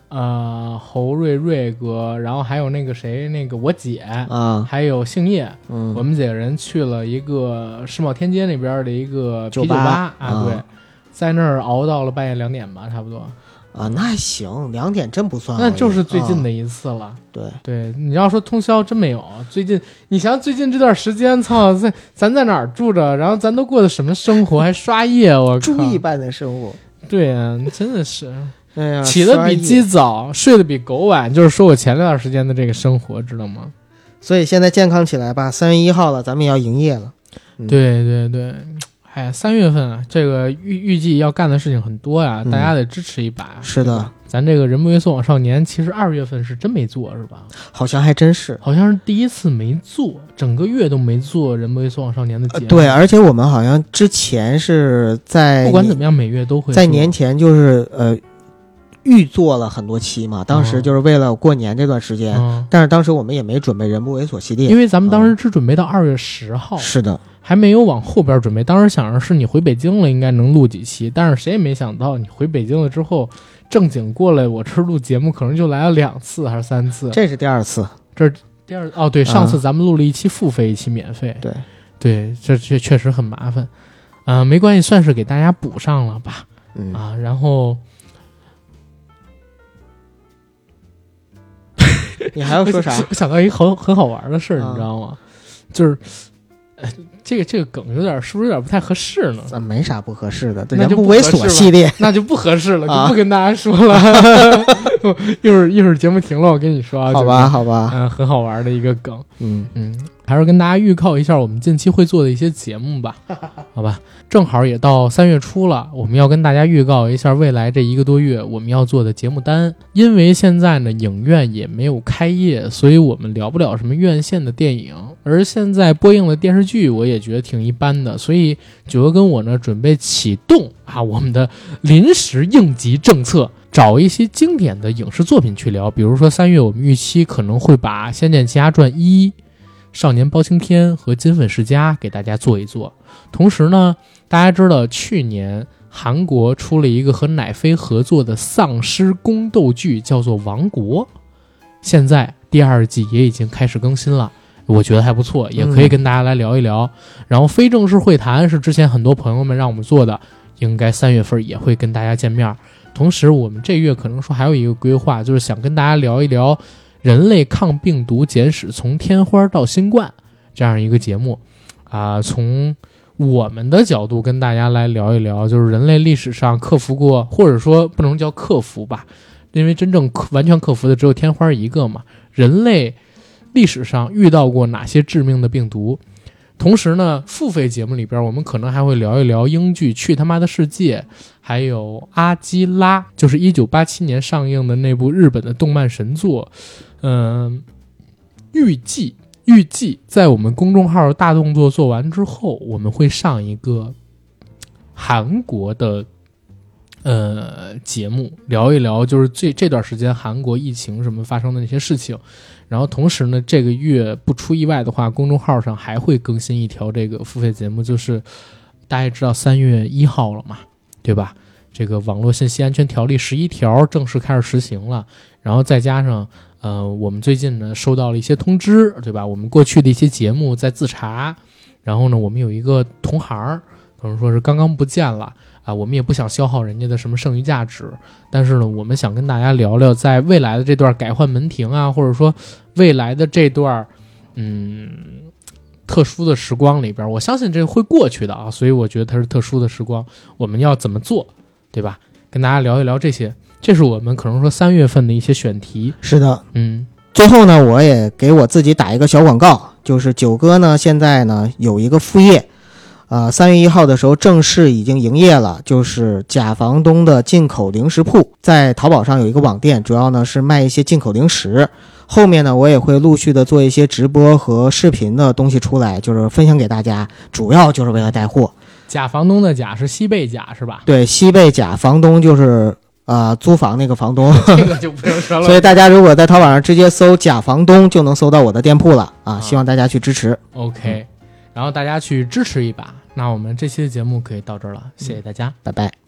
呃，侯瑞瑞哥，然后还有那个谁，那个我姐，啊，还有姓叶，我嗯，们几个人去了一个世贸天阶那边的一个啤酒酒吧。吧啊，啊。对，在那儿熬到了半夜两点吧，差不多。啊，那还行，两点真不算，那就是最近啊的一次了。对，对，你要说通宵真没有。最近，你想想最近这段时间，操，(laughs) 在咱在哪儿住着，然后咱都过的什么生活，还刷夜，我靠。(laughs) 猪一般的生活，对啊、真的是哎呀，起得比鸡早，睡得比狗晚，就是说我前段时间的这个生活，知道吗？所以现在健康起来吧，三月一号了，咱们也要营业了。嗯对对对，哎呀，三月份啊，这个预预计要干的事情很多呀，嗯大家得支持一把。是的，咱这个人不为所往少年，其实二月份是真没做，是吧？好像还真是。好像是第一次没做，整个月都没做人不为所往少年的节目。呃对，而且我们好像之前是在不管怎么样，每月都会在年前就是呃预做了很多期嘛，当时嗯就是为了过年这段时间，嗯，但是当时我们也没准备人不猥琐系列。因为咱们当时只准备到二月十号，是的，还没有往后边准备。当时想着是你回北京了，应该能录几期，但是谁也没想到你回北京了之后，正经过来我这儿录节目，可能就来了两次还是三次。这是第二次。这第二哦，对，上次咱们录了一期付费，一期免费。对对，这这确实很麻烦。啊、没关系，算是给大家补上了吧。嗯，啊，然后 (laughs) 你还要说啥？我想到一个很很好玩的事儿，啊你知道吗？就是，呃，这个这个梗有点是不是有点不太合适呢？咱没啥不合适的，那就人不猥琐系列。(laughs) 那就不合适了，啊就不跟大家说了。(laughs) 一会儿一会儿节目停了，我跟你说啊，好吧，好吧，嗯、很好玩的一个梗。嗯，嗯，还是跟大家预告一下我们近期会做的一些节目吧，(laughs) 好吧？正好也到三月初了，我们要跟大家预告一下未来这一个多月我们要做的节目单。因为现在呢，影院也没有开业，所以我们聊不了什么院线的电影。而现在播映的电视剧，我也觉得挺一般的，所以九哥跟我呢准备启动啊我们的临时应急政策。找一些经典的影视作品去聊，比如说三月我们预期可能会把《仙剑奇侠传一》少年包青天和金粉世家给大家做一做。同时呢，大家知道去年韩国出了一个和乃飞合作的丧尸宫斗剧，叫做《王国》，现在第二季也已经开始更新了。我觉得还不错，也可以嗯跟大家来聊一聊。然后非正式会谈是之前很多朋友们让我们做的，应该三月份也会跟大家见面。同时，我们这月可能说还有一个规划，就是想跟大家聊一聊《人类抗病毒简史：从天花到新冠》这样一个节目，啊、从我们的角度跟大家来聊一聊，就是人类历史上克服过，或者说不能叫克服吧，因为真正完全克服的只有天花一个嘛。人类历史上遇到过哪些致命的病毒？同时呢，付费节目里边，我们可能还会聊一聊英剧《去他妈的世界》，还有《阿基拉》，就是一九八七年上映的那部日本的动漫神作。嗯、预计预计在我们公众号大动作做完之后，我们会上一个韩国的呃节目，聊一聊就是这这段时间韩国疫情什么发生的那些事情。然后同时呢，这个月不出意外的话，公众号上还会更新一条这个付费节目，就是大家也知道三月一号了嘛，对吧？这个网络信息安全条例十一条正式开始实行了，然后再加上呃，我们最近呢收到了一些通知，对吧？我们过去的一些节目在自查，然后呢，我们有一个同行儿，可能说是刚刚不见了啊，我们也不想消耗人家的什么剩余价值，但是呢，我们想跟大家聊聊，在未来的这段改换门庭啊，或者说未来的这段嗯特殊的时光里边，我相信这会过去的啊，所以我觉得它是特殊的时光，我们要怎么做，对吧？跟大家聊一聊这些，这是我们可能说三月份的一些选题，是的，嗯最后呢，我也给我自己打一个小广告，就是九哥呢现在呢有一个副业，呃，三月一号的时候正式已经营业了，就是假房东的进口零食铺，在淘宝上有一个网店，主要呢是卖一些进口零食。后面呢，我也会陆续的做一些直播和视频的东西出来，就是分享给大家，主要就是为了带货。假房东的假是西贝假是吧？对，西贝假房东就是呃租房那个房东。这个就不用说了。(laughs) 所以大家如果在淘宝上直接搜“假房东”，就能搜到我的店铺了啊！啊希望大家去支持，OK，然后大家去支持一把。那我们这期的节目可以到这儿了，谢谢大家。拜拜。